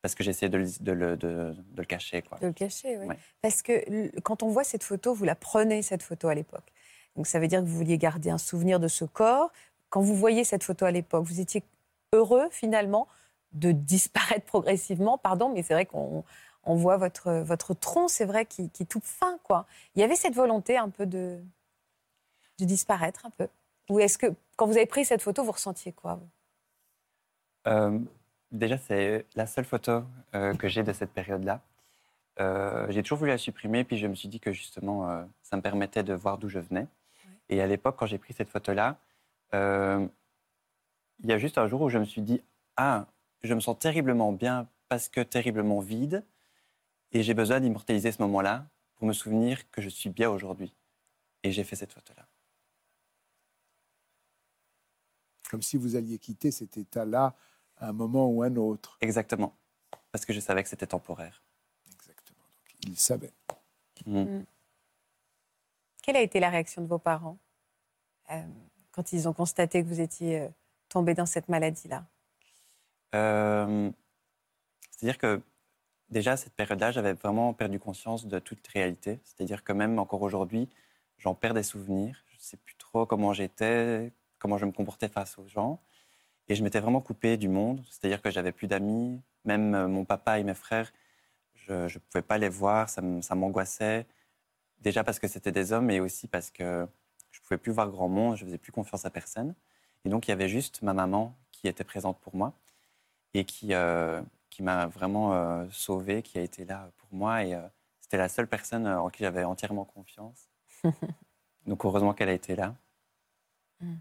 parce que j'essayais de, de, de, de, le cacher. Quoi. De le cacher, oui. Parce que quand on voit cette photo, vous la prenez, cette photo, à l'époque. Donc ça veut dire que vous vouliez garder un souvenir de ce corps, quand vous voyez cette photo à l'époque, vous étiez heureux finalement de disparaître progressivement, pardon, mais c'est vrai qu'on voit votre, votre tronc, c'est vrai, qui, qui, est tout fin, quoi. Il y avait cette volonté un peu de, de disparaître un peu Ou est-ce que, quand vous avez pris cette photo, vous ressentiez quoi euh, Déjà, c'est la seule photo euh, que j'ai de cette période-là. Euh, j'ai toujours voulu la supprimer, puis je me suis dit que justement, ça me permettait de voir d'où je venais. Et à l'époque, quand j'ai pris cette photo-là, il y a juste un jour où je me suis dit, ah, je me sens terriblement bien parce que terriblement vide, et j'ai besoin d'immortaliser ce moment-là pour me souvenir que je suis bien aujourd'hui. Et j'ai fait cette photo-là. Comme si vous alliez quitter cet état-là à un moment ou un autre. Exactement. Parce que je savais que c'était temporaire. Exactement. Donc, il savait. Mm. Mm. Quelle a été la réaction de vos parents? Euh, quand ils ont constaté que vous étiez euh, tombé dans cette maladie-là euh, C'est-à-dire que déjà, à cette période-là, j'avais vraiment perdu conscience de toute réalité. C'est-à-dire que même encore aujourd'hui, j'en perds des souvenirs. Je ne sais plus trop comment j'étais, comment je me comportais face aux gens. Et je m'étais vraiment coupé du monde. C'est-à-dire que j'avais plus d'amis. Même euh, mon papa et mes frères, je ne pouvais pas les voir. Ça m'angoissait. Déjà parce que c'était des hommes, mais aussi parce que pouvais plus voir grand monde, je faisais plus confiance à personne. Et donc, il y avait juste ma maman qui était présente pour moi et qui, euh, qui m'a vraiment euh, sauvé, qui a été là pour moi. Et euh, c'était la seule personne en qui j'avais entièrement confiance. Donc heureusement qu'elle a été là. Mm.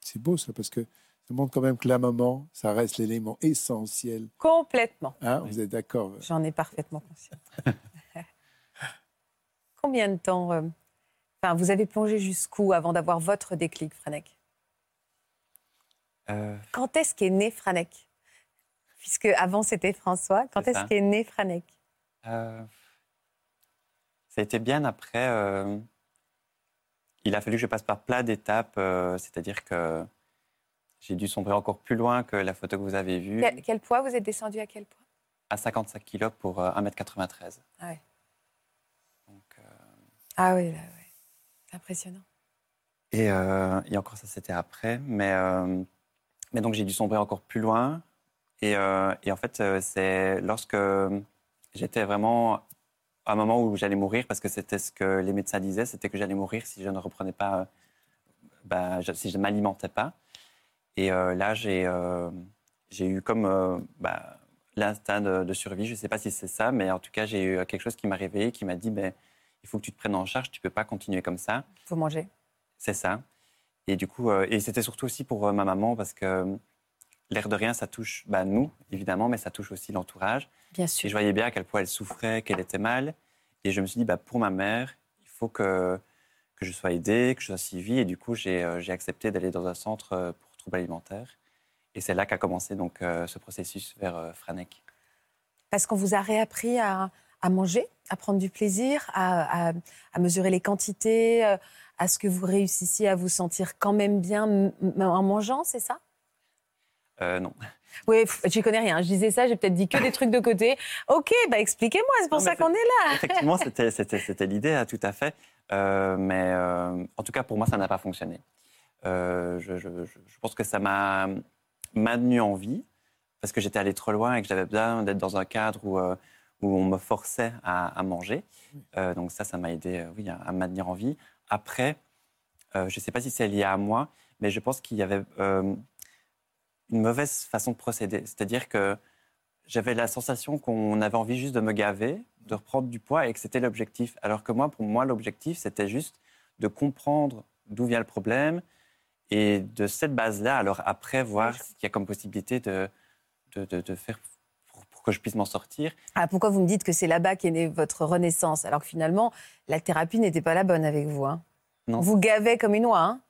C'est beau ça, parce que ça montre quand même que la maman, ça reste l'élément essentiel. Complètement. Hein, vous êtes d'accord J'en ai parfaitement conscience. Combien de temps euh, enfin, Vous avez plongé jusqu'où avant d'avoir votre déclic, Franek? Euh. Quand est-ce qu'est né Franek? Puisque avant c'était François, quand est-ce qu'est né Franek? Euh... Ça a été bien après. Euh, il a fallu que je passe par plein d'étapes, c'est-à-dire que j'ai dû sombrer encore plus loin que la photo que vous avez vue. Quel, poids? Vous êtes descendu à quel poids? À 55 kg pour 1m93. Ah ouais. Ah oui, c'est impressionnant. Et, euh, et, encore, ça, c'était après. Mais, euh, mais donc, j'ai dû sombrer encore plus loin. Et, euh, en fait, c'est lorsque j'étais vraiment à un moment où j'allais mourir, parce que c'était ce que les médecins disaient, c'était que j'allais mourir si je ne reprenais pas, bah, si je ne m'alimentais pas. Et là, j'ai eu comme bah, l'instinct de, survie. Je ne sais pas si c'est ça, mais en tout cas, j'ai eu quelque chose qui m'a réveillé, qui m'a dit, mais il faut que tu te prennes en charge, tu peux pas continuer comme ça. Il faut manger. C'est ça. Et du coup, euh, et c'était surtout aussi pour euh, ma maman parce que euh, l'air de rien, ça touche bah, nous, évidemment, mais ça touche aussi l'entourage. Bien sûr. Et je voyais bien à quel point elle souffrait, qu'elle était mal. Et je me suis dit, bah, pour ma mère, il faut que, que je sois aidée, que je sois suivie. Et du coup, j'ai accepté d'aller dans un centre pour troubles alimentaires. Et c'est là qu'a commencé donc, ce processus vers Franek. Parce qu'on vous a réappris à, à manger, à prendre du plaisir, à, mesurer les quantités, euh, à ce que vous réussissiez à vous sentir quand même bien en mangeant, c'est ça? Euh, Non. Oui, je connais rien. Je disais ça, j'ai peut-être dit que des trucs de côté. Ok, bah expliquez-moi, c'est pour ça qu'on est là. Effectivement, c'était l'idée, hein, tout à fait. Euh, mais en tout cas, pour moi, ça n'a pas fonctionné. Je, pense que ça m'a maintenu en vie parce que j'étais allé trop loin et que j'avais besoin d'être dans un cadre où où on me forçait à, manger. Euh, donc ça, ça m'a aidé euh, oui, à, me maintenir en vie. Après, euh, je ne sais pas si c'est lié à moi, mais je pense qu'il y avait une mauvaise façon de procéder. C'est-à-dire que j'avais la sensation qu'on avait envie juste de me gaver, de reprendre du poids et que c'était l'objectif. Alors que moi, pour moi, l'objectif, c'était juste de comprendre d'où vient le problème et de cette base-là, alors après, voir ce qu'il y a comme possibilité de, de, de, de faire que je puisse m'en sortir. Ah, pourquoi vous me dites que c'est là-bas qu'est née votre renaissance, alors que finalement, la thérapie n'était pas la bonne avec vous hein? Non. Vous gavez comme une oie, hein?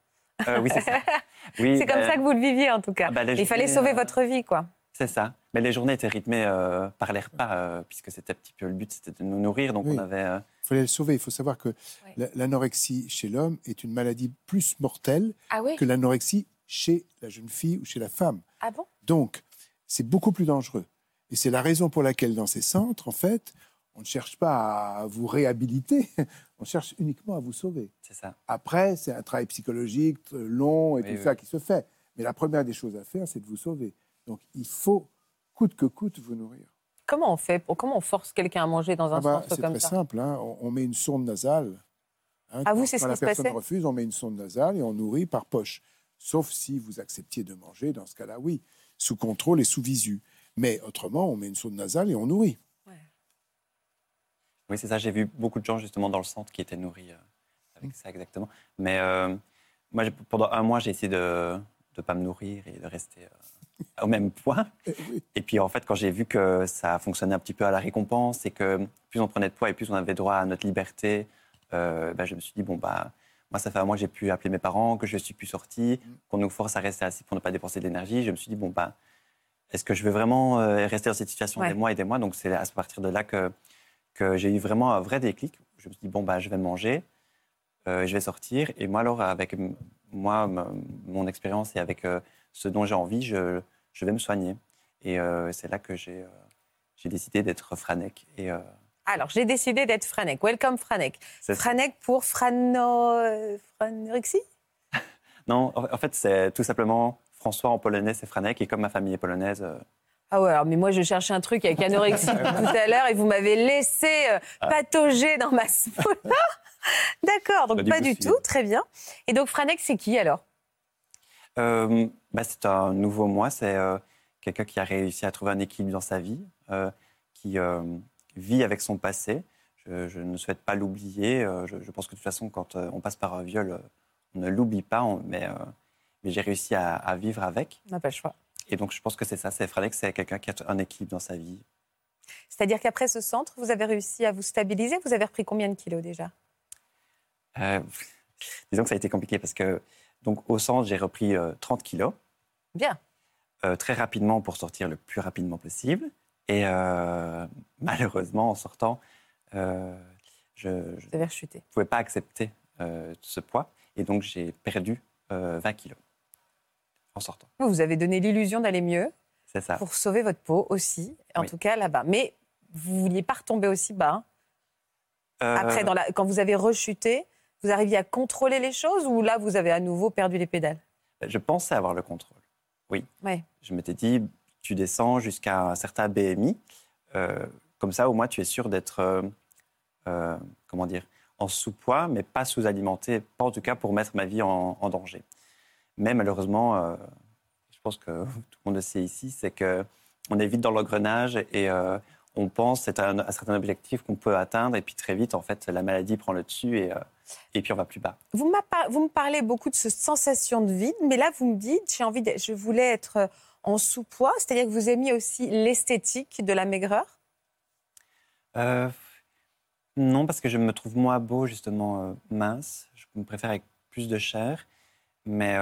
Euh, Oui, c'est ça. Oui, c'est comme bah, ça que vous le viviez, en tout cas. Ah, bah, Il fallait sauver euh, votre vie, quoi. C'est ça. Mais les journées étaient rythmées euh, par les repas, puisque c'était un petit peu le but, c'était de nous nourrir. Donc on avait. Il fallait le sauver. Il faut savoir que l'anorexie chez l'homme est une maladie plus mortelle ah que l'anorexie chez la jeune fille ou chez la femme. Ah bon? Donc, c'est beaucoup plus dangereux. Et c'est la raison pour laquelle dans ces centres, en fait, on ne cherche pas à vous réhabiliter, on cherche uniquement à vous sauver. C'est ça. Après, c'est un travail psychologique long et tout ça qui se fait. Mais la première des choses à faire, c'est de vous sauver. Donc il faut, coûte que coûte, vous nourrir. Comment on fait Comment on force quelqu'un à manger dans un ah bah, centre comme ça? C'est très simple. Hein. On, met une sonde nasale. Hein. Ah, vous, c'est ce qui se passait? Quand la personne refuse, on met une sonde nasale et on nourrit par poche. Sauf si vous acceptiez de manger, dans ce cas-là, oui, sous contrôle et sous visu. Mais autrement, on met une sonde nasale et on nourrit. Oui, c'est ça. J'ai vu beaucoup de gens justement dans le centre qui étaient nourris euh, avec ça exactement. Mais euh, moi, pendant un mois, j'ai essayé de ne pas me nourrir et de rester euh, au même poids. Eh et puis en fait, quand j'ai vu que ça fonctionnait un petit peu à la récompense et que plus on prenait de poids et plus on avait droit à notre liberté, bah, je me suis dit, bon, bah, moi, ça fait un mois que j'ai pu appeler mes parents, que je suis plus sorti, mm. qu'on nous force à rester assis pour ne pas dépenser de l'énergie. Je me suis dit, bon, bah, est-ce que je veux vraiment euh, rester dans cette situation des mois et des mois? Donc c'est à partir de là que, que j'ai eu vraiment un vrai déclic. Je me suis dit, bon, bah, je vais manger, euh, je vais sortir. Et moi, alors, avec moi, mon expérience et avec euh, ce dont j'ai envie, je, je, vais me soigner. Et c'est là que j'ai décidé d'être Franek. Et, alors, j'ai décidé d'être Franek. Welcome Franek. Franek pour frano... franorexie Non, en fait, c'est tout simplement François en polonais, c'est Franek, et comme ma famille est polonaise. Euh, ah ouais, alors, mais moi je cherchais un truc avec anorexie tout à l'heure et vous m'avez laissé euh, ah. patauger dans ma D'accord, donc pas du tout, très bien. Et donc Franek, c'est qui alors? Euh, bah, C'est un nouveau moi, c'est quelqu'un qui a réussi à trouver un équilibre dans sa vie, qui vit avec son passé. Je, ne souhaite pas l'oublier. Je, pense que de toute façon, quand on passe par un viol, on ne l'oublie pas, mais, mais j'ai réussi à, vivre avec. On n'a pas le choix. Et donc, je pense que c'est ça. C'est que c'est quelqu'un qui a un équilibre dans sa vie. C'est-à-dire qu'après ce centre, vous avez réussi à vous stabiliser? Vous avez repris combien de kilos déjà? Disons que ça a été compliqué parce que donc au centre, j'ai repris 30 kilos. Bien. Euh, très rapidement pour sortir le plus rapidement possible. Et euh, malheureusement, en sortant, euh, je ne pouvais pas accepter ce poids. Et donc, j'ai perdu 20 kilos en sortant. Vous avez donné l'illusion d'aller mieux. C'est ça. Pour sauver votre peau aussi, en tout cas là-bas. Mais vous ne vouliez pas retomber aussi bas. Hein Après, dans la... quand vous avez rechuté, vous arriviez à contrôler les choses ou là, vous avez à nouveau perdu les pédales? Je pensais avoir le contrôle. Oui. Je m'étais dit, tu descends jusqu'à un certain BMI. Euh, comme ça, au moins, tu es sûr d'être, euh, euh, comment dire, en sous-poids, mais pas sous-alimenté, pas en tout cas pour mettre ma vie en, danger. Mais malheureusement, je pense que tout le monde le sait ici, c'est qu'on est vite dans l'engrenage et on pense c'est un, un certain objectif qu'on peut atteindre, et puis très vite, en fait, la maladie prend le dessus et et puis on va plus bas. Vous, vous me parlez beaucoup de cette sensation de vide, mais là vous me dites, j'ai envie, de, je voulais être euh, en sous-poids, c'est-à-dire que vous aimiez aussi l'esthétique de la maigreur? Euh, Non, parce que je me trouve moins beau justement euh, mince. Je me préfère avec plus de chair, mais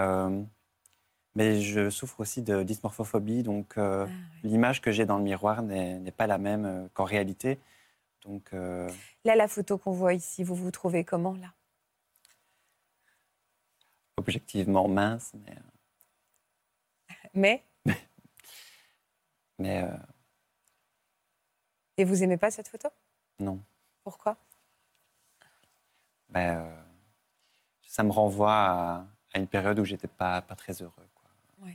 mais je souffre aussi de dysmorphophobie, donc ah l'image que j'ai dans le miroir n'est pas la même qu'en réalité. Donc là, la photo qu'on voit ici, vous vous trouvez comment là? Objectivement mince, mais. Euh, mais? Mais. Euh, Et vous aimez pas cette photo? Non. Pourquoi? Ben, euh, Ça me renvoie à, une période où j'étais pas, pas très heureux. Quoi.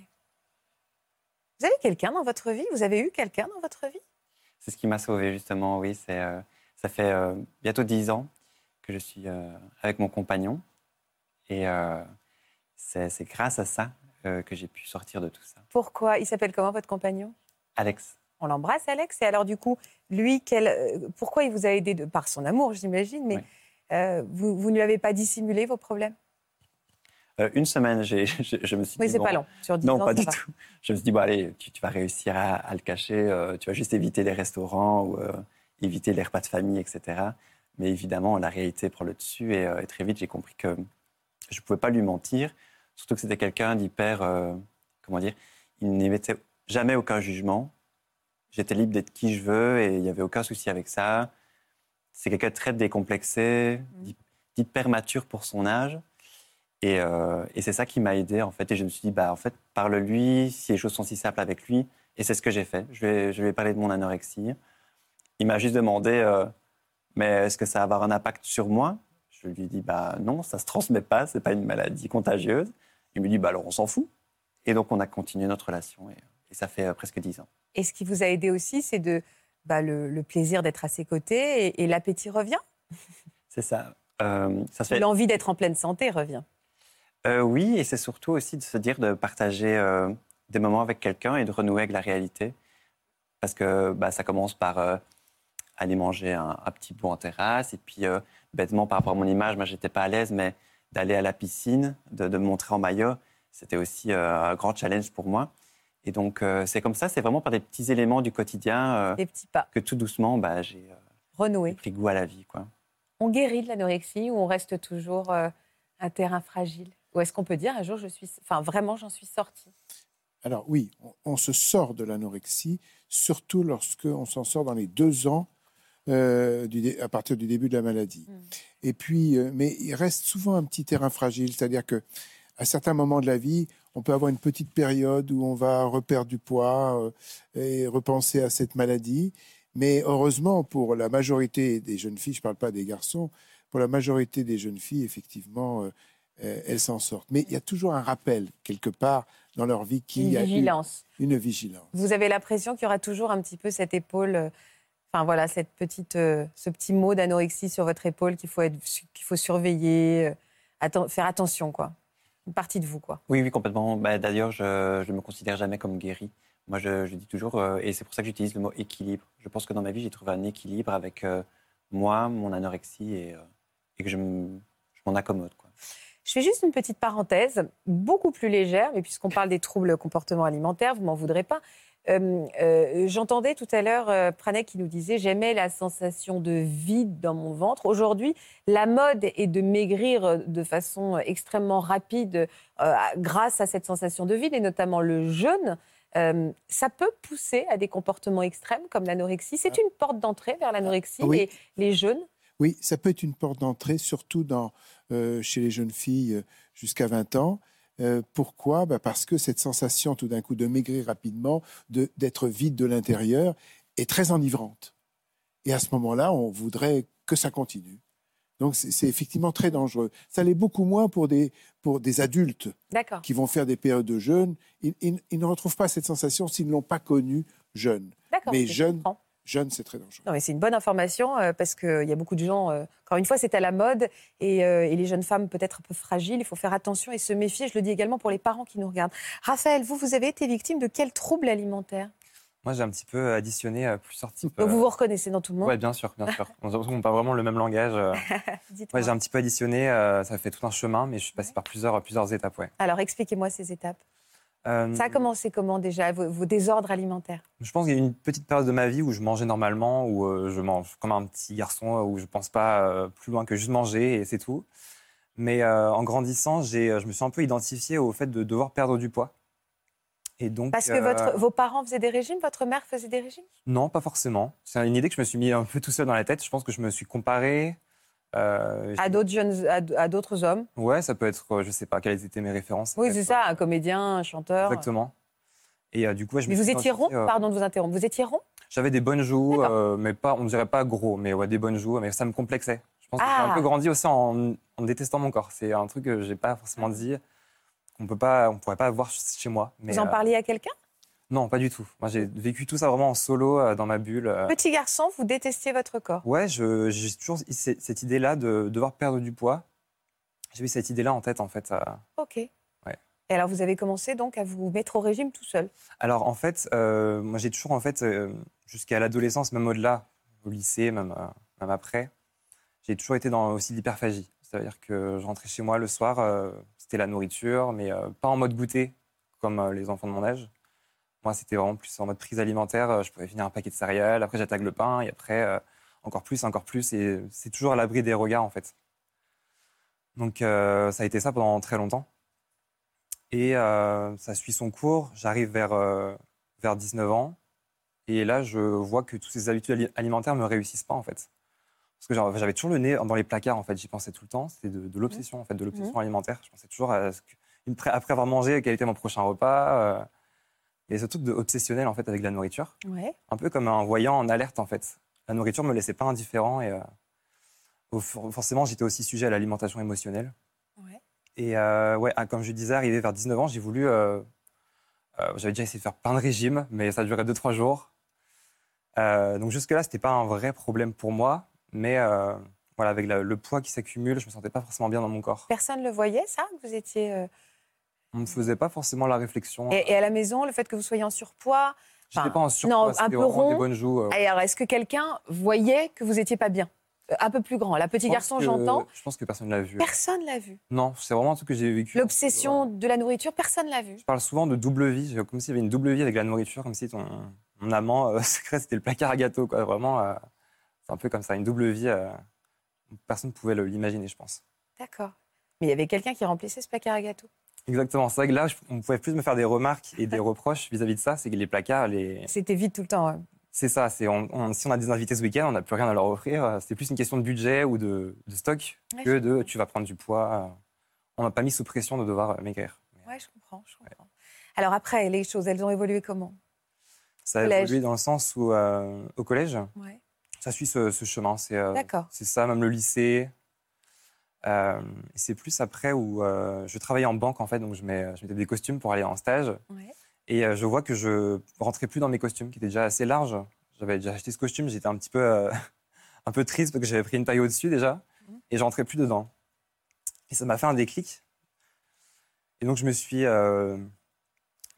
Vous avez quelqu'un dans votre vie? Vous avez eu quelqu'un dans votre vie? C'est ce qui m'a sauvé, justement, oui. C'est, ça fait bientôt dix ans que je suis avec mon compagnon. Et c'est grâce à ça euh, que j'ai pu sortir de tout ça. Pourquoi? Il s'appelle comment votre compagnon? Alex. On l'embrasse, Alex? Et alors, du coup, lui, quel, euh, pourquoi il vous a aidé de, par son amour, j'imagine, mais euh, vous, vous, ne lui avez pas dissimulé vos problèmes? Une semaine, je me suis oui, dit. c'est pas long. Sur non, pas du tout. Je me suis dit, bon, allez, tu, vas réussir à, le cacher, tu vas juste éviter les restaurants ou éviter les repas de famille, etc. Mais évidemment, la réalité prend le dessus et, et très vite, j'ai compris que je ne pouvais pas lui mentir. Surtout que c'était quelqu'un d'hyper, euh, comment dire, il n'émettait jamais aucun jugement. J'étais libre d'être qui je veux et il n'y avait aucun souci avec ça. C'est quelqu'un de très décomplexé, mmh. d'hyper mature pour son âge. Euh, et, c'est ça qui m'a aidé, en fait. Et je me suis dit, bah, en fait, parle-lui, si les choses sont si simples avec lui. Et c'est ce que j'ai fait. Je lui, ai, je ai parlé de mon anorexie. Il m'a juste demandé, euh, mais est-ce que ça va avoir un impact sur moi? Je lui ai dit, bah non, ça ne se transmet pas, ce n'est pas une maladie contagieuse. Il me dit, bah alors on s'en fout. Et donc on a continué notre relation et, ça fait euh, presque dix ans. Et ce qui vous a aidé aussi, c'est de bah, le, plaisir d'être à ses côtés et, l'appétit revient? C'est ça. Ça fait... L'envie d'être en pleine santé revient. Euh, oui, et c'est surtout aussi de se dire de partager des moments avec quelqu'un et de renouer avec la réalité. Parce que bah, ça commence par aller manger un, petit bout en terrasse. Et puis, bêtement, par rapport à mon image, moi, j'étais pas à l'aise, mais d'aller à la piscine, de, me montrer en maillot. C'était aussi euh, un grand challenge pour moi. Et donc, euh, c'est comme ça, c'est vraiment par des petits éléments du quotidien euh, des petits pas. que tout doucement, bah, j'ai renoué. pris goût à la vie. Quoi. On guérit de l'anorexie ou on reste toujours un terrain fragile? Ou est-ce qu'on peut dire un jour, je suis, enfin, vraiment, j'en suis sortie? Alors oui, on, se sort de l'anorexie, surtout lorsqu'on s'en sort dans les deux ans euh, à partir du début de la maladie. Mm. Et puis, euh, mais il reste souvent un petit terrain fragile, c'est-à-dire que à certains moments de la vie, on peut avoir une petite période où on va reperdre du poids euh, et repenser à cette maladie. Mais heureusement, pour la majorité des jeunes filles, je ne parle pas des garçons, pour la majorité des jeunes filles, effectivement, elles s'en sortent. Mais il y a toujours un rappel, quelque part, dans leur vie qui une a vigilance. une vigilance. Vous avez l'impression qu'il y aura toujours un petit peu cette épaule Enfin voilà, cette petite, euh, ce petit mot d'anorexie sur votre épaule qu'il faut, qu'il faut surveiller, euh, faire attention, quoi. Une partie de vous, quoi. Oui, oui, complètement. Bah, d'ailleurs, je ne me considère jamais comme guéri. Moi, je, dis toujours, euh, et c'est pour ça que j'utilise le mot équilibre. Je pense que dans ma vie, j'ai trouvé un équilibre avec euh, moi, mon anorexie, et, et que je m'en accommode. Quoi. Je fais juste une petite parenthèse, beaucoup plus légère, mais puisqu'on parle des troubles comportement alimentaires, vous m'en voudrez pas. Euh, euh, j'entendais tout à l'heure euh, Pranek qui nous disait j'aimais la sensation de vide dans mon ventre. Aujourd'hui, la mode est de maigrir de façon extrêmement rapide grâce à cette sensation de vide et notamment le jeûne. ça peut pousser à des comportements extrêmes comme l'anorexie. C'est une porte d'entrée vers l'anorexie et les jeûnes. Oui, ça peut être une porte d'entrée, surtout dans, chez les jeunes filles jusqu'à 20 ans. Euh, pourquoi? Bah, Parce que cette sensation tout d'un coup de maigrir rapidement, d'être vide de l'intérieur, est très enivrante. Et à ce moment-là, on voudrait que ça continue. Donc c'est effectivement très dangereux. Ça l'est beaucoup moins pour des, pour des adultes qui vont faire des périodes de jeûne. Ils, ne retrouvent pas cette sensation s'ils ne l'ont pas connue jeune. Mais jeunes, jeune, c'est très dangereux. Non, mais c'est une bonne information euh, parce qu'il y a beaucoup de gens, euh, encore une fois, c'est à la mode et, euh, et, les jeunes femmes peut-être un peu fragiles. Il faut faire attention et se méfier. Je le dis également pour les parents qui nous regardent. Raphaël, vous, vous avez été victime de quel trouble alimentaire Moi, j'ai un petit peu additionné plusieurs types. Donc vous vous reconnaissez dans tout le monde? Oui, bien sûr, bien sûr. On n'a pas vraiment le même langage. Moi, j'ai un petit peu additionné. ça fait tout un chemin, mais je suis passé par plusieurs, plusieurs étapes. Ouais. Alors, expliquez-moi ces étapes. Euh, ça a commencé comment déjà, vos, désordres alimentaires? Je pense qu'il y a eu une petite période de ma vie où je mangeais normalement, où euh, je mange comme un petit garçon, où je ne pense pas euh, plus loin que juste manger et c'est tout. Mais en grandissant, je me suis un peu identifié au fait de devoir perdre du poids. Et donc, Parce que votre, vos parents faisaient des régimes, votre mère faisait des régimes? Non, pas forcément. C'est une idée que je me suis mis un peu tout seul dans la tête. Je pense que je me suis comparé euh, à d'autres jeunes, à, d'autres hommes. Ouais, ça peut être, euh, je sais pas quelles étaient mes références. Oui, c'est ça, un comédien, un chanteur. Exactement. Et euh, du coup, je mais vous étiez rond, pardon de vous interrompre. Vous étiez rond? J'avais des bonnes joues, mais pas, on ne dirait pas gros, mais ouais, des bonnes joues, mais ça me complexait. Je pense que j'ai un ah. peu grandi aussi en, détestant mon corps. C'est un truc que j'ai pas forcément dit, qu'on peut pas, on pourrait pas avoir chez moi. Mais, vous en parliez à quelqu'un? Non, pas du tout. Moi, j'ai vécu tout ça vraiment en solo, euh, dans ma bulle. Euh. Petit garçon, vous détestiez votre corps Ouais, j'ai toujours cette idée-là de devoir perdre du poids. J'ai eu cette idée-là en tête, en fait. Ok. Ouais. Et alors, vous avez commencé donc à vous mettre au régime tout seul? Alors, en fait, euh, moi, j'ai toujours, en fait, jusqu'à l'adolescence, même au-delà, au lycée, même, même après, j'ai toujours été dans aussi l'hyperphagie. C'est-à-dire que je rentrais chez moi le soir, c'était la nourriture, mais pas en mode goûter, comme les enfants de mon âge. Moi, c'était vraiment plus en mode prise alimentaire. Euh, je pouvais finir un paquet de céréales, après j'attaque le pain, et après euh, encore plus, encore plus. Et c'est toujours à l'abri des regards, en fait. Donc, euh, ça a été ça pendant très longtemps. Et ça suit son cours. J'arrive vers, vers 19 ans. Et là, je vois que toutes ces habitudes alimentaires ne me réussissent pas, en fait. Parce que j'avais toujours le nez dans les placards, en fait. J'y pensais tout le temps. C'était de, l'obsession, en fait, de l'obsession mmh. alimentaire. Je pensais toujours à ce que, après avoir mangé, quel était mon prochain repas. Et ce truc de obsessionnel en fait avec la nourriture. Un peu comme un voyant en alerte en fait. La nourriture me laissait pas indifférent et euh, forcément j'étais aussi sujet à l'alimentation émotionnelle. Et euh, ouais, ah, comme je disais, arrivé vers 19 ans, j'ai voulu. Euh, j'avais déjà essayé de faire plein de régimes, mais ça durait 2-3 jours. donc jusque-là, c'était pas un vrai problème pour moi, mais voilà, avec le poids qui s'accumule, je me sentais pas forcément bien dans mon corps. Personne ne le voyait, ça Vous étiez on ne faisait pas forcément la réflexion. Et, à la maison, le fait que vous soyez en surpoids Je n'étais pas en surpoids, non, un peu rond. des bonnes joues. Euh. Alors, est-ce que quelqu'un voyait que vous n'étiez pas bien? Euh, un peu plus grand. La petit garçon, j'entends. Je pense que personne ne l'a vu. Personne l'a vu. Non, c'est vraiment un truc que j'ai vécu. L'obsession de la nourriture, personne l'a vu. Je parle souvent de double vie, comme s'il y avait une double vie avec la nourriture, comme si ton, amant euh, secret c'était le placard à gâteau, quoi. Vraiment, c'est un peu comme ça, une double vie. personne ne pouvait l'imaginer, je pense. D'accord. Mais il y avait quelqu'un qui remplissait ce placard à gâteau. Exactement. C'est vrai que là, on pouvait plus me faire des remarques et des reproches vis-à-vis de ça. C'est que les placards, les. C'était vide tout le temps. C'est ça. C'est si on a des invités ce week-end, on n'a plus rien à leur offrir. C'est plus une question de budget ou de, stock que de tu vas prendre du poids. On m'a pas mis sous pression de devoir maigrir. Ouais, je comprends. Je comprends. Alors après, les choses, elles ont évolué comment? Ça a évolué dans le sens où euh, au collège, ça suit ce, chemin. C'est euh, c'est ça, même le lycée. Euh, c'est plus après où euh, je travaillais en banque en fait, donc je, mets, je mettais des costumes pour aller en stage. Et euh, je vois que je rentrais plus dans mes costumes, qui étaient déjà assez larges. J'avais déjà acheté ce costume, j'étais un petit peu, un peu triste parce que j'avais pris une taille au-dessus déjà, mhm. et je rentrais plus dedans. Et ça m'a fait un déclic. Et donc je me suis,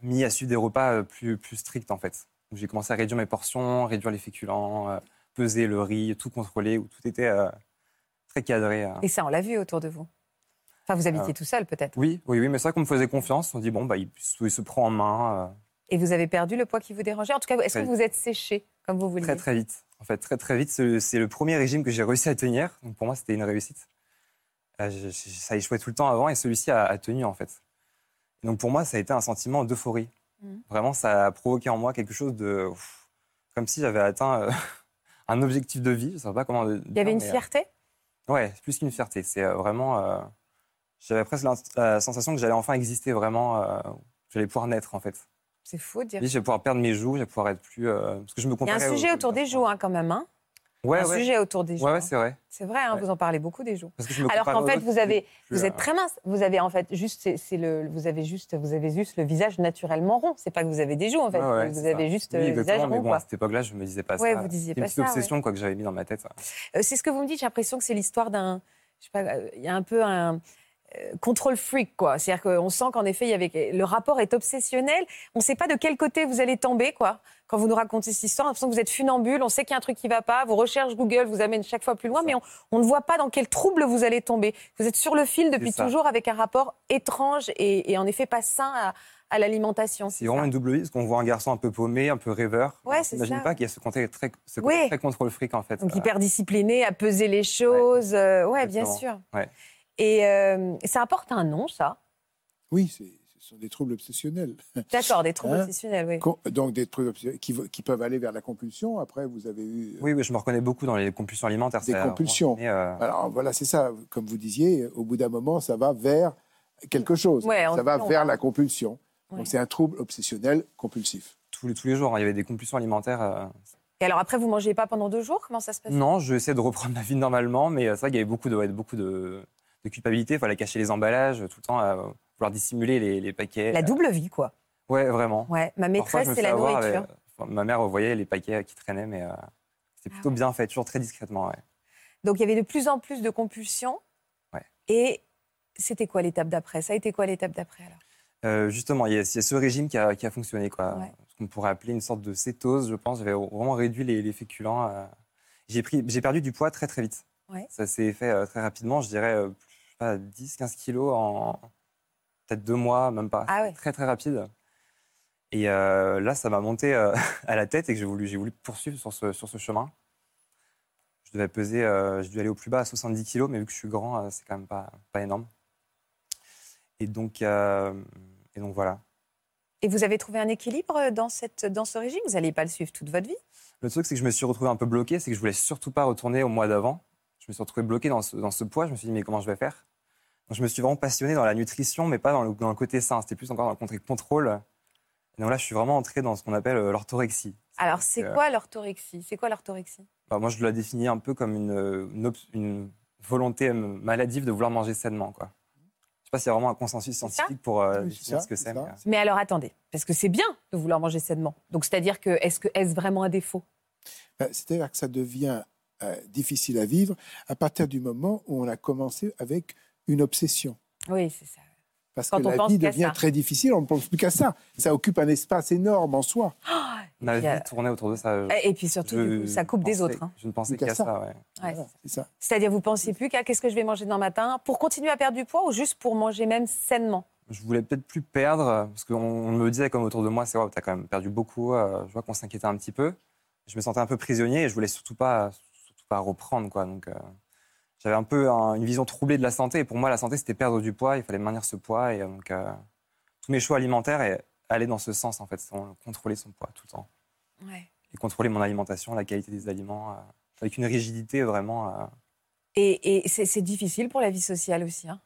mis à suivre des repas plus, plus stricts, en fait. J'ai commencé à réduire mes portions, réduire les féculents, peser le riz, tout contrôler, où tout était très cadré. Et ça, on l'a vu autour de vous Enfin, vous habitiez tout seul, peut-être Oui, oui, oui, mais c'est vrai qu'on me faisait confiance. On dit, bon, bah, il, se prend en main. Et vous avez perdu le poids qui vous dérangeait? En tout cas, est-ce que vous êtes séché, comme vous vouliez Très, très vite. En fait, très, très vite. C'est le premier régime que j'ai réussi à tenir. Donc, pour moi, c'était une réussite. Euh, ça échouait tout le temps avant et celui-ci a, tenu, en fait. donc, pour moi, ça a été un sentiment d'euphorie. Mmh. Vraiment, ça a provoqué en moi quelque chose de. comme si j'avais atteint euh, un objectif de vie. Je ne sais pas comment. Il y avait une euh, fierté? Ouais, plus qu'une fierté. C'est vraiment. J'avais presque la, sensation que j'allais enfin exister vraiment. j'allais pouvoir naître, en fait. C'est faux de dire. Oui, je vais pouvoir perdre mes joues, je vais pouvoir être plus. Euh, parce que je me Il y a un sujet autour des joues, hein, quand même. Hein ouais, un sujet autour des joues. Ouais, c'est vrai. C'est vrai, hein, vous en parlez beaucoup des joues. Parce que je me Alors qu'en fait, vous avez, vous êtes euh, très mince. Vous avez en fait juste, c'est le, vous avez juste, vous avez juste le visage naturellement rond. C'est pas que vous avez des joues en fait. vous avez juste oui, le visage rond. Mais bon, quoi. à cette époque-là, je me disais pas ouais, ça. vous disiez pas une petite obsession quoi que j'avais mis dans ma tête. Euh, c'est ce que vous me dites. J'ai l'impression que c'est l'histoire d'un, je sais pas, il y a un peu un euh, contrôle freak, quoi. C'est-à-dire qu'on sent qu'en effet, il y avait... le rapport est obsessionnel. On ne sait pas de quel côté vous allez tomber, quoi. Quand vous nous racontez cette histoire, on a l'impression que vous êtes funambule, on sait qu'il y a un truc qui ne va pas, vos recherches Google vous amènent chaque fois plus loin, mais on, ne voit pas dans quel trouble vous allez tomber. Vous êtes sur le fil depuis toujours avec un rapport étrange et, en effet pas sain à, l'alimentation. C'est vraiment une double vie, parce qu'on voit un garçon un peu paumé, un peu rêveur. Ouais, c'est ça. pas qu'il y a ce côté très, très contrôle fric, en fait. Donc hyper discipliné, à peser les choses. Ouais, euh, bien sûr. Ouais. Et euh, ça apporte un nom, ça? Oui, ce sont des troubles obsessionnels. D'accord, des troubles hein? obsessionnels, oui. Donc des troubles qui, qui, peuvent aller vers la compulsion. Après, vous avez eu. Euh, oui, oui je me reconnais beaucoup dans les compulsions alimentaires. Des compulsions. Euh, Alors voilà, c'est ça. Comme vous disiez, au bout d'un moment, ça va vers quelque chose. ça va vers la compulsion. Donc c'est un trouble obsessionnel compulsif. Tous les, tous les jours, hein, il y avait des compulsions alimentaires. Et alors après, vous mangez pas pendant deux jours? Comment ça se passe? Non, je essaie de reprendre ma vie normalement, mais c'est vrai qu'il y avait beaucoup de, beaucoup de, de culpabilité. Il fallait cacher les emballages tout le temps, à vouloir dissimuler les, paquets. La double vie, quoi. Ouais, vraiment. Ouais, ma maîtresse, c'est la nourriture. ma mère voyait les paquets qui traînaient, mais euh, c'était plutôt ah bien fait, toujours très discrètement. Ouais. Donc il y avait de plus en plus de compulsions. Ouais. Et c'était quoi l'étape d'après? Ça a été quoi l'étape d'après alors? Euh, Justement, il y, a, ce régime qui a, qui a fonctionné, quoi. Ce qu'on pourrait appeler une sorte de cétose, je pense. J'avais vraiment réduit les, féculents. Euh. J'ai perdu du poids très très vite. Ouais. Ça s'est fait très rapidement, je dirais pas, 10-15 kilos en peut-être deux mois, même pas. Ah Très, très rapide. Et euh, là, ça m'a monté euh, à la tête et que j'ai voulu, voulu poursuivre sur ce, sur ce chemin. Je devais peser, euh, j'ai dû aller au plus bas à 70 kilos, mais vu que je suis grand, c'est quand même pas, pas énorme. Et donc, et donc voilà. Et vous avez trouvé un équilibre dans, cette, dans ce régime? Vous n'allez pas le suivre toute votre vie? Le truc, c'est que je me suis retrouvé un peu bloqué, c'est que je voulais surtout pas retourner au mois d'avant je me suis retrouvé bloqué dans ce, dans ce, poids. Je me suis dit, mais comment je vais faire? Donc, Je me suis vraiment passionné dans la nutrition, mais pas dans le, dans le côté sain. C'était plus encore dans le côté contrôle. Et donc là, je suis vraiment entré dans ce qu'on appelle euh, l'orthorexie. Alors, c'est euh, quoi l'orthorexie? C'est quoi l'orthorexie? bah, Moi, je la définis un peu comme une, une, volonté maladive de vouloir manger sainement. Quoi. Je ne sais pas s'il y a vraiment un consensus scientifique pour euh, définir ce que c'est. Mais... alors, attendez, parce que c'est bien de vouloir manger sainement. Donc, c'est-à-dire que est-ce que est-ce vraiment un défaut? Bah, C'est-à-dire que ça devient euh, difficile à vivre à partir du moment où on a commencé avec une obsession. Oui, c'est ça. Parce que la vie devient très difficile, on ne pense plus qu'à ça. Ça occupe un espace énorme en soi. Ma vie tournait autour de ça. Et puis surtout, ça coupe des autres. Hein. Je ne pensais qu'à ça. ouais. C'est-à-dire, vous ne pensiez plus qu'à qu'est-ce que je vais manger demain matin pour continuer à perdre du poids ou juste pour manger même sainement? Je voulais peut-être plus perdre, parce qu'on me disait comme autour de moi, c'est vrai, tu as quand même perdu beaucoup. Euh, je vois qu'on s'inquiétait un petit peu. Je me sentais un peu prisonnier et je voulais surtout pas pas reprendre. Quoi. Donc, euh, j'avais un peu une vision troublée de la santé. Et pour moi, la santé, c'était perdre du poids. Il fallait maintenir ce poids. Et donc, euh, tous mes choix alimentaires allaient dans ce sens, en fait. Contrôler son poids tout le temps. Et contrôler mon alimentation, la qualité des aliments, euh, avec une rigidité vraiment. Et, et c'est difficile pour la vie sociale aussi. Hein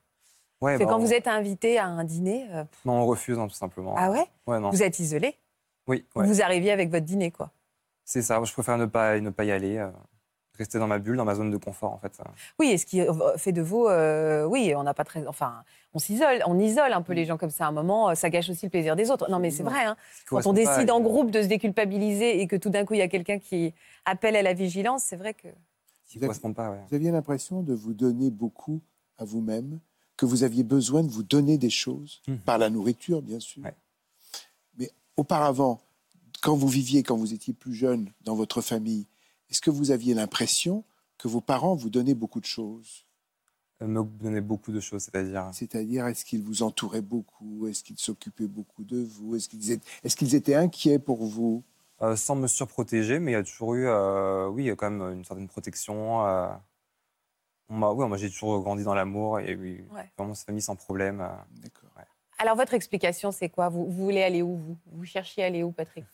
ouais, bah, quand vous êtes invité à un dîner. Non, on refuse, hein, tout simplement. Ah ouais, ouais non. Vous êtes isolé? Oui. Vous arriviez avec votre dîner, quoi. C'est ça. Je préfère ne pas, ne pas y aller rester dans ma bulle, dans ma zone de confort, en fait. Oui, et ce qui fait de vous, euh, oui, on n'a pas très, enfin, on s'isole, on isole un peu les gens comme ça. À un moment, ça gâche aussi le plaisir des autres. Non, mais c'est vrai. Hein. Quand on décide en groupe de se déculpabiliser et que tout d'un coup il y a quelqu'un qui appelle à la vigilance, c'est vrai que. Vous, avez, pas, vous aviez l'impression de vous donner beaucoup à vous-même, que vous aviez besoin de vous donner des choses, mmh. par la nourriture, bien sûr. auparavant, quand vous viviez, quand vous étiez plus jeune dans votre famille, est-ce que vous aviez l'impression que vos parents vous donnaient beaucoup de choses? Euh, Me donnaient beaucoup de choses, c'est-à-dire C'est-à-dire, est-ce qu'ils vous entouraient beaucoup? Est-ce qu'ils s'occupaient beaucoup de vous? Est-ce qu'ils étaient, est qu'ils étaient inquiets pour vous? Euh, Sans me surprotéger, mais il y a toujours eu, euh, oui, il y a quand même une certaine protection. oui, moi j'ai toujours grandi dans l'amour et oui, vraiment cette famille sans problème. D'accord. Alors, votre explication, c'est quoi? Vous, voulez aller où, vous Vous cherchez à aller où, Patrick?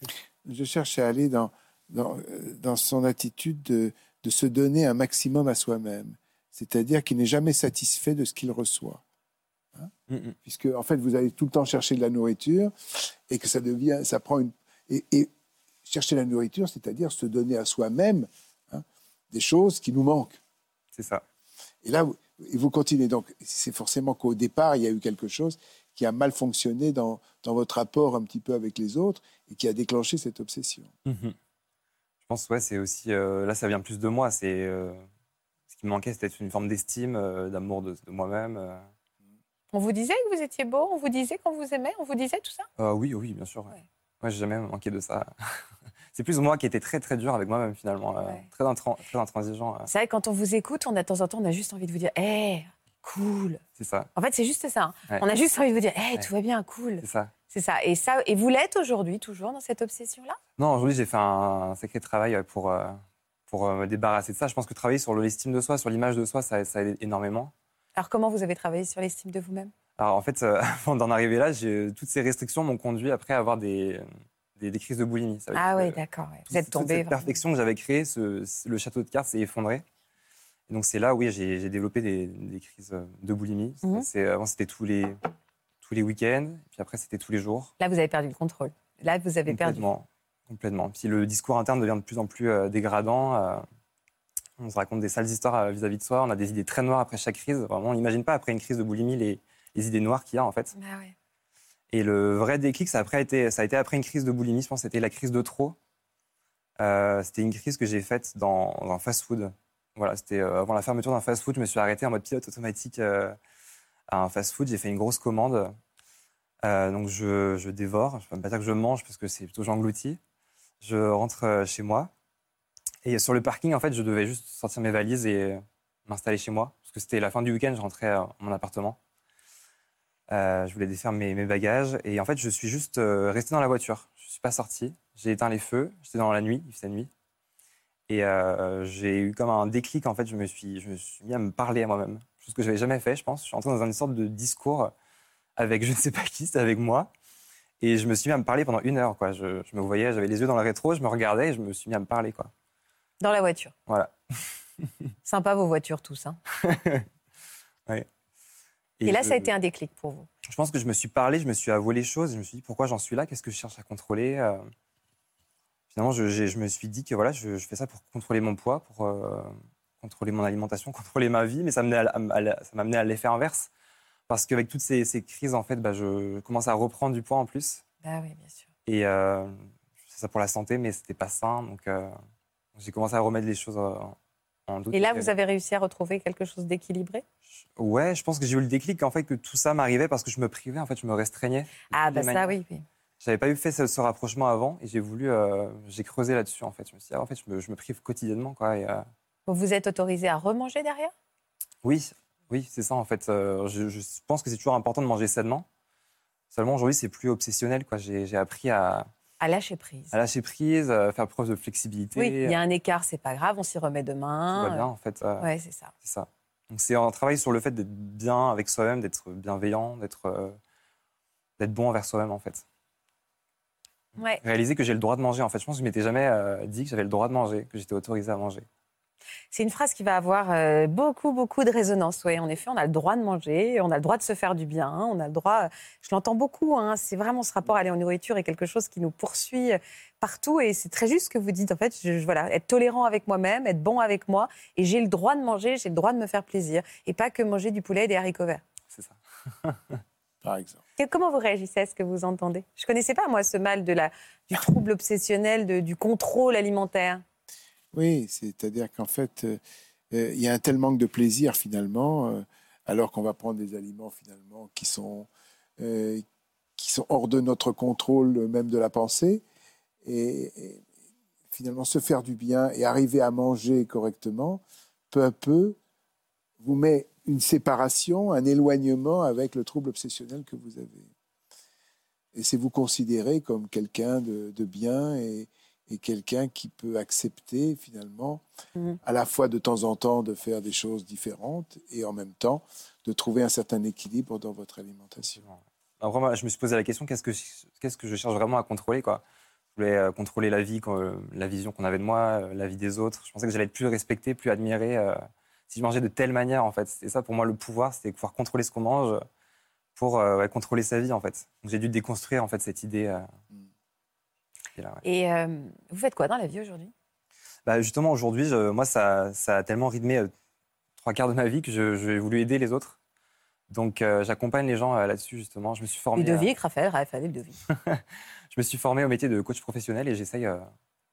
Je cherche à aller dans, dans, dans son attitude de, de, se donner un maximum à soi-même. C'est-à-dire qu'il n'est jamais satisfait de ce qu'il reçoit. Hein mm, mm. Puisque, en fait, vous allez tout le temps chercher de la nourriture et que ça devient, ça prend une. Et, et chercher la nourriture, c'est-à-dire se donner à soi-même hein, des choses qui nous manquent. C'est ça. Et là, vous, vous continuez. Donc, c'est forcément qu'au départ, il y a eu quelque chose qui a mal fonctionné dans, dans, votre rapport un petit peu avec les autres et qui a déclenché cette obsession. Mhm. Je pense, ouais, c'est aussi. Euh, là, ça vient plus de moi. C'est euh, ce qui me manquait, c'était une forme d'estime, euh, d'amour de, moi-même. On vous disait que vous étiez beau On vous disait qu'on vous aimait On vous disait tout ça? Oui, oui, bien sûr. Ouais. Moi, j'ai jamais manqué de ça. c'est plus moi qui étais très très dur avec moi-même finalement, très, très intransigeant. C'est vrai, quand on vous écoute, on a de temps en temps, on a juste envie de vous dire, hé, cool. C'est ça. En fait, c'est juste ça. Hein. On a juste envie de vous dire, hey, tout va bien, cool. C'est ça. C'est ça. Et ça, et vous l'êtes aujourd'hui, toujours dans cette obsession-là? Non, aujourd'hui, j'ai fait un, sacré travail pour, euh, pour euh, me débarrasser de ça. Je pense que travailler sur l'estime de soi, sur l'image de soi, ça, ça aide énormément. Alors, comment vous avez travaillé sur l'estime de vous-même? Alors, en fait, euh, avant d'en arriver là, toutes ces restrictions m'ont conduit après à avoir des, des, crises de boulimie. ah oui, d'accord. Vous êtes tombé. Cette perfection que j'avais créée, le château de cartes s'est effondré donc c'est là, oui, j'ai développé des, crises de boulimie. Mhm. Avant, c'était tous les, tous les week-ends, puis après, c'était tous les jours. Là, vous avez perdu le contrôle. Là, vous avez perdu. Complètement. Puis le discours interne devient de plus en plus euh, dégradant. Euh, on se raconte des sales histoires euh, vis-à-vis de soi. On a des idées très noires après chaque crise. Vraiment, on n'imagine pas après une crise de boulimie les, les idées noires qu'il y a, en fait. Bah Et le vrai déclic, ça a, après été, ça a été après une crise de boulimie. Je pense que c'était la crise de trop. c'était une crise que j'ai faite dans un fast-food. Voilà, c'était avant la fermeture d'un fast-food. Je me suis arrêté en mode pilote automatique à un fast-food. J'ai fait une grosse commande. Euh, donc je, dévore. Je ne peux pas dire que je mange parce que c'est plutôt j'engloutis. Je rentre chez moi. Et sur le parking, en fait, je devais juste sortir mes valises et m'installer chez moi. Parce que c'était la fin du week-end, je rentrais à mon appartement. je voulais défaire mes, bagages. Et en fait, je suis juste resté dans la voiture. Je ne suis pas sorti. J'ai éteint les feux. J'étais dans la nuit, il faisait nuit. Et euh, j'ai eu comme un déclic, en fait, je me suis, je me suis mis à me parler à moi-même. Chose que je n'avais jamais fait, je pense. Je suis entré dans une sorte de discours avec je ne sais pas qui, c'était avec moi. Et je me suis mis à me parler pendant une heure, quoi. Je, me voyais, j'avais les yeux dans le rétro, je me regardais et je me suis mis à me parler, quoi. Dans la voiture Voilà. Sympa vos voitures tous, hein Ouais. Et, là, ça a été un déclic pour vous Je pense que je me suis parlé, je me suis avoué les choses, je me suis dit pourquoi j'en suis là, qu'est-ce que je cherche à contrôler? Euh finalement, je, me suis dit que voilà, je, fais ça pour contrôler mon poids, pour euh, contrôler mon alimentation, contrôler ma vie, mais ça m'a amené à, l'effet inverse. Parce qu'avec toutes ces, crises, en fait, bah, je commence à reprendre du poids en plus. Ah oui, bien sûr. Et euh, c'est ça pour la santé, mais c'était pas sain. Donc, euh, j'ai commencé à remettre les choses en doute. Et là, vous avez réussi à retrouver quelque chose d'équilibré? Ouais, je pense que j'ai eu le déclic, en fait, que tout ça m'arrivait parce que je me privais, en fait, je me restreignais. Ah, bah ça, oui, oui. J'avais pas eu fait ce, rapprochement avant et j'ai voulu, euh, j'ai creusé là-dessus en fait. Je me suis dit, ah, en fait, je me, je me, prive quotidiennement quoi. Et, euh Vous êtes autorisé à remanger derrière? Oui, oui, c'est ça en fait. Euh, je, je, pense que c'est toujours important de manger sainement. Seulement aujourd'hui, c'est plus obsessionnel. J'ai appris à à lâcher prise. À lâcher prise, faire preuve de flexibilité. Oui, il y a un écart, c'est pas grave, on s'y remet demain. Tout va bien en fait. ouais, c'est ça. C'est ça. Donc c'est un travail sur le fait d'être bien avec soi-même, d'être bienveillant, d'être d'être bon envers soi-même en fait. Réaliser que j'ai le droit de manger. En fait, je pense que je m'étais jamais euh, dit que j'avais le droit de manger, que j'étais autorisé à manger. C'est une phrase qui va avoir euh, beaucoup, beaucoup de résonance. Oui, en effet, on a le droit de manger, on a le droit de se faire du bien, on a le droit. Je l'entends beaucoup. Hein, c'est vraiment ce rapport à la nourriture est quelque chose qui nous poursuit euh, partout. Et c'est très juste ce que vous dites. En fait, je, voilà, être tolérant avec moi-même, être bon avec moi, et j'ai le droit de manger, j'ai le droit de me faire plaisir, et pas que manger du poulet et des haricots verts. C'est ça. Par exemple comment vous réagissez à ce que vous entendez? Je ne connaissais pas, moi, ce mal de la, du trouble obsessionnel, du contrôle alimentaire. Oui, c'est-à-dire qu'en fait, euh, euh, il y a un tel manque de plaisir, finalement, euh, alors qu'on va prendre des aliments, finalement, qui sont, qui sont hors de notre contrôle même de la pensée. Et, finalement, se faire du bien et arriver à manger correctement, peu à peu, vous met une séparation, un éloignement avec le trouble obsessionnel que vous avez. Et c'est vous considérer comme quelqu'un de, bien et, quelqu'un qui peut accepter finalement mmh. à la fois de temps en temps de faire des choses différentes et en même temps de trouver un certain équilibre dans votre alimentation. Alors, moi, je me suis posé la question qu'est-ce que, qu'est-ce que je cherche vraiment à contrôler quoi? Je voulais euh, contrôler la vie, euh, la vision qu'on avait de moi, euh, la vie des autres. Je pensais que j'allais être plus respecté, plus admiré si je mangeais de telle manière en fait. C'était ça pour moi le pouvoir, c'était pouvoir contrôler ce qu'on mange pour contrôler sa vie en fait. Donc j'ai dû déconstruire en fait cette idée. Et, vous faites quoi dans la vie aujourd'hui? Bah, Justement aujourd'hui, moi ça, ça, a tellement rythmé trois quarts de ma vie que j'ai voulu aider les autres. Donc, euh, j'accompagne les gens euh, là-dessus, justement. Je me suis formé. Ludovic, Raphaël, Raphaël Ludovic. je me suis formé au métier de coach professionnel et j'essaye. Euh,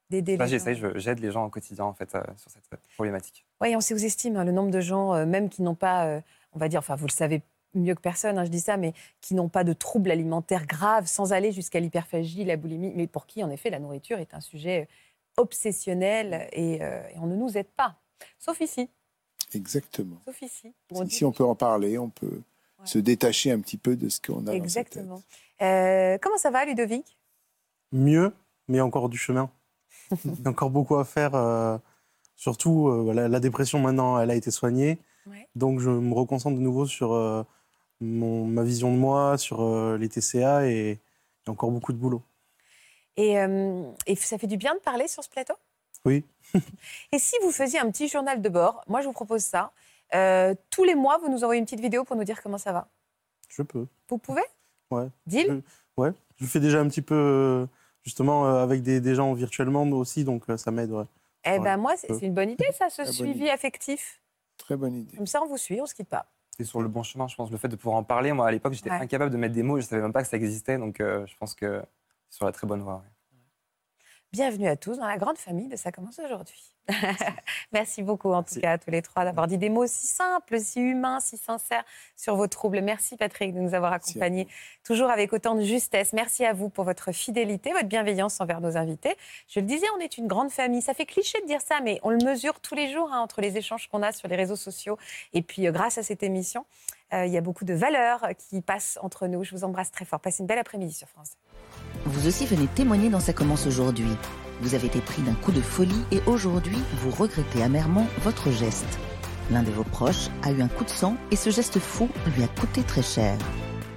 D'aider les j'essaye, j'aide les gens au quotidien, en fait, sur cette problématique. Oui, on sous-estime hein, le nombre de gens, même qui n'ont pas, on va dire, enfin, vous le savez mieux que personne, hein, je dis ça, mais qui n'ont pas de troubles alimentaires graves, sans aller jusqu'à l'hyperphagie, la boulimie, mais pour qui, en effet, la nourriture est un sujet obsessionnel et on ne nous aide pas. Sauf ici, Exactement. Sauf ici. Ici, on peut en parler, on peut se détacher un petit peu de ce qu'on a Exactement. Euh, comment ça va, Ludovic? Mieux, mais encore du chemin. Il y a encore beaucoup à faire. Euh, surtout, euh, la, dépression, maintenant, elle a été soignée. Donc, je me reconcentre de nouveau sur mon, ma vision de moi, sur les TCA, et encore beaucoup de boulot. Et, et ça fait du bien de parler sur ce plateau? Oui. Et si vous faisiez un petit journal de bord, moi je vous propose ça. Euh, tous les mois, vous nous envoyez une petite vidéo pour nous dire comment ça va. Je peux. Vous pouvez? Ouais. Deal? Ouais. Je fais déjà un petit peu, euh, justement, euh, avec des, gens virtuellement aussi, donc ça m'aide. Eh ben moi, c'est une bonne idée, ça, ce suivi affectif. Très bonne idée. Comme ça, on vous suit, on se quitte pas. C'est sur le bon chemin, je pense. Le fait de pouvoir en parler, moi, à l'époque, j'étais incapable de mettre des mots, je savais même pas que ça existait, donc je pense que c'est sur la très bonne voie. Bienvenue à tous dans la grande famille de Ça commence aujourd'hui. Merci beaucoup en tout cas à tous les trois d'avoir dit des mots si simples, si humains, si sincères sur vos troubles. Merci Patrick de nous avoir accompagnés toujours avec autant de justesse. Merci à vous pour votre fidélité, votre bienveillance envers nos invités. Je le disais, on est une grande famille. Ça fait cliché de dire ça, mais on le mesure tous les jours hein, entre les échanges qu'on a sur les réseaux sociaux et puis euh, grâce à cette émission. Euh, il y a beaucoup de valeurs qui passent entre nous. Je vous embrasse très fort. Passez une belle après-midi sur France. Vous aussi venez témoigner dans Ça commence aujourd'hui. Vous avez été pris d'un coup de folie et aujourd'hui, vous regrettez amèrement votre geste. L'un de vos proches a eu un coup de sang et ce geste fou lui a coûté très cher.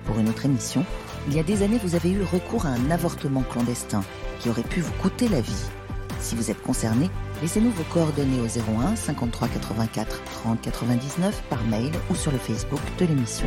Pour une autre émission, il y a des années, vous avez eu recours à un avortement clandestin qui aurait pu vous coûter la vie. Si vous êtes concerné, laissez-nous vos coordonnées au 01 53 84 30 99 par mail ou sur le Facebook de l'émission.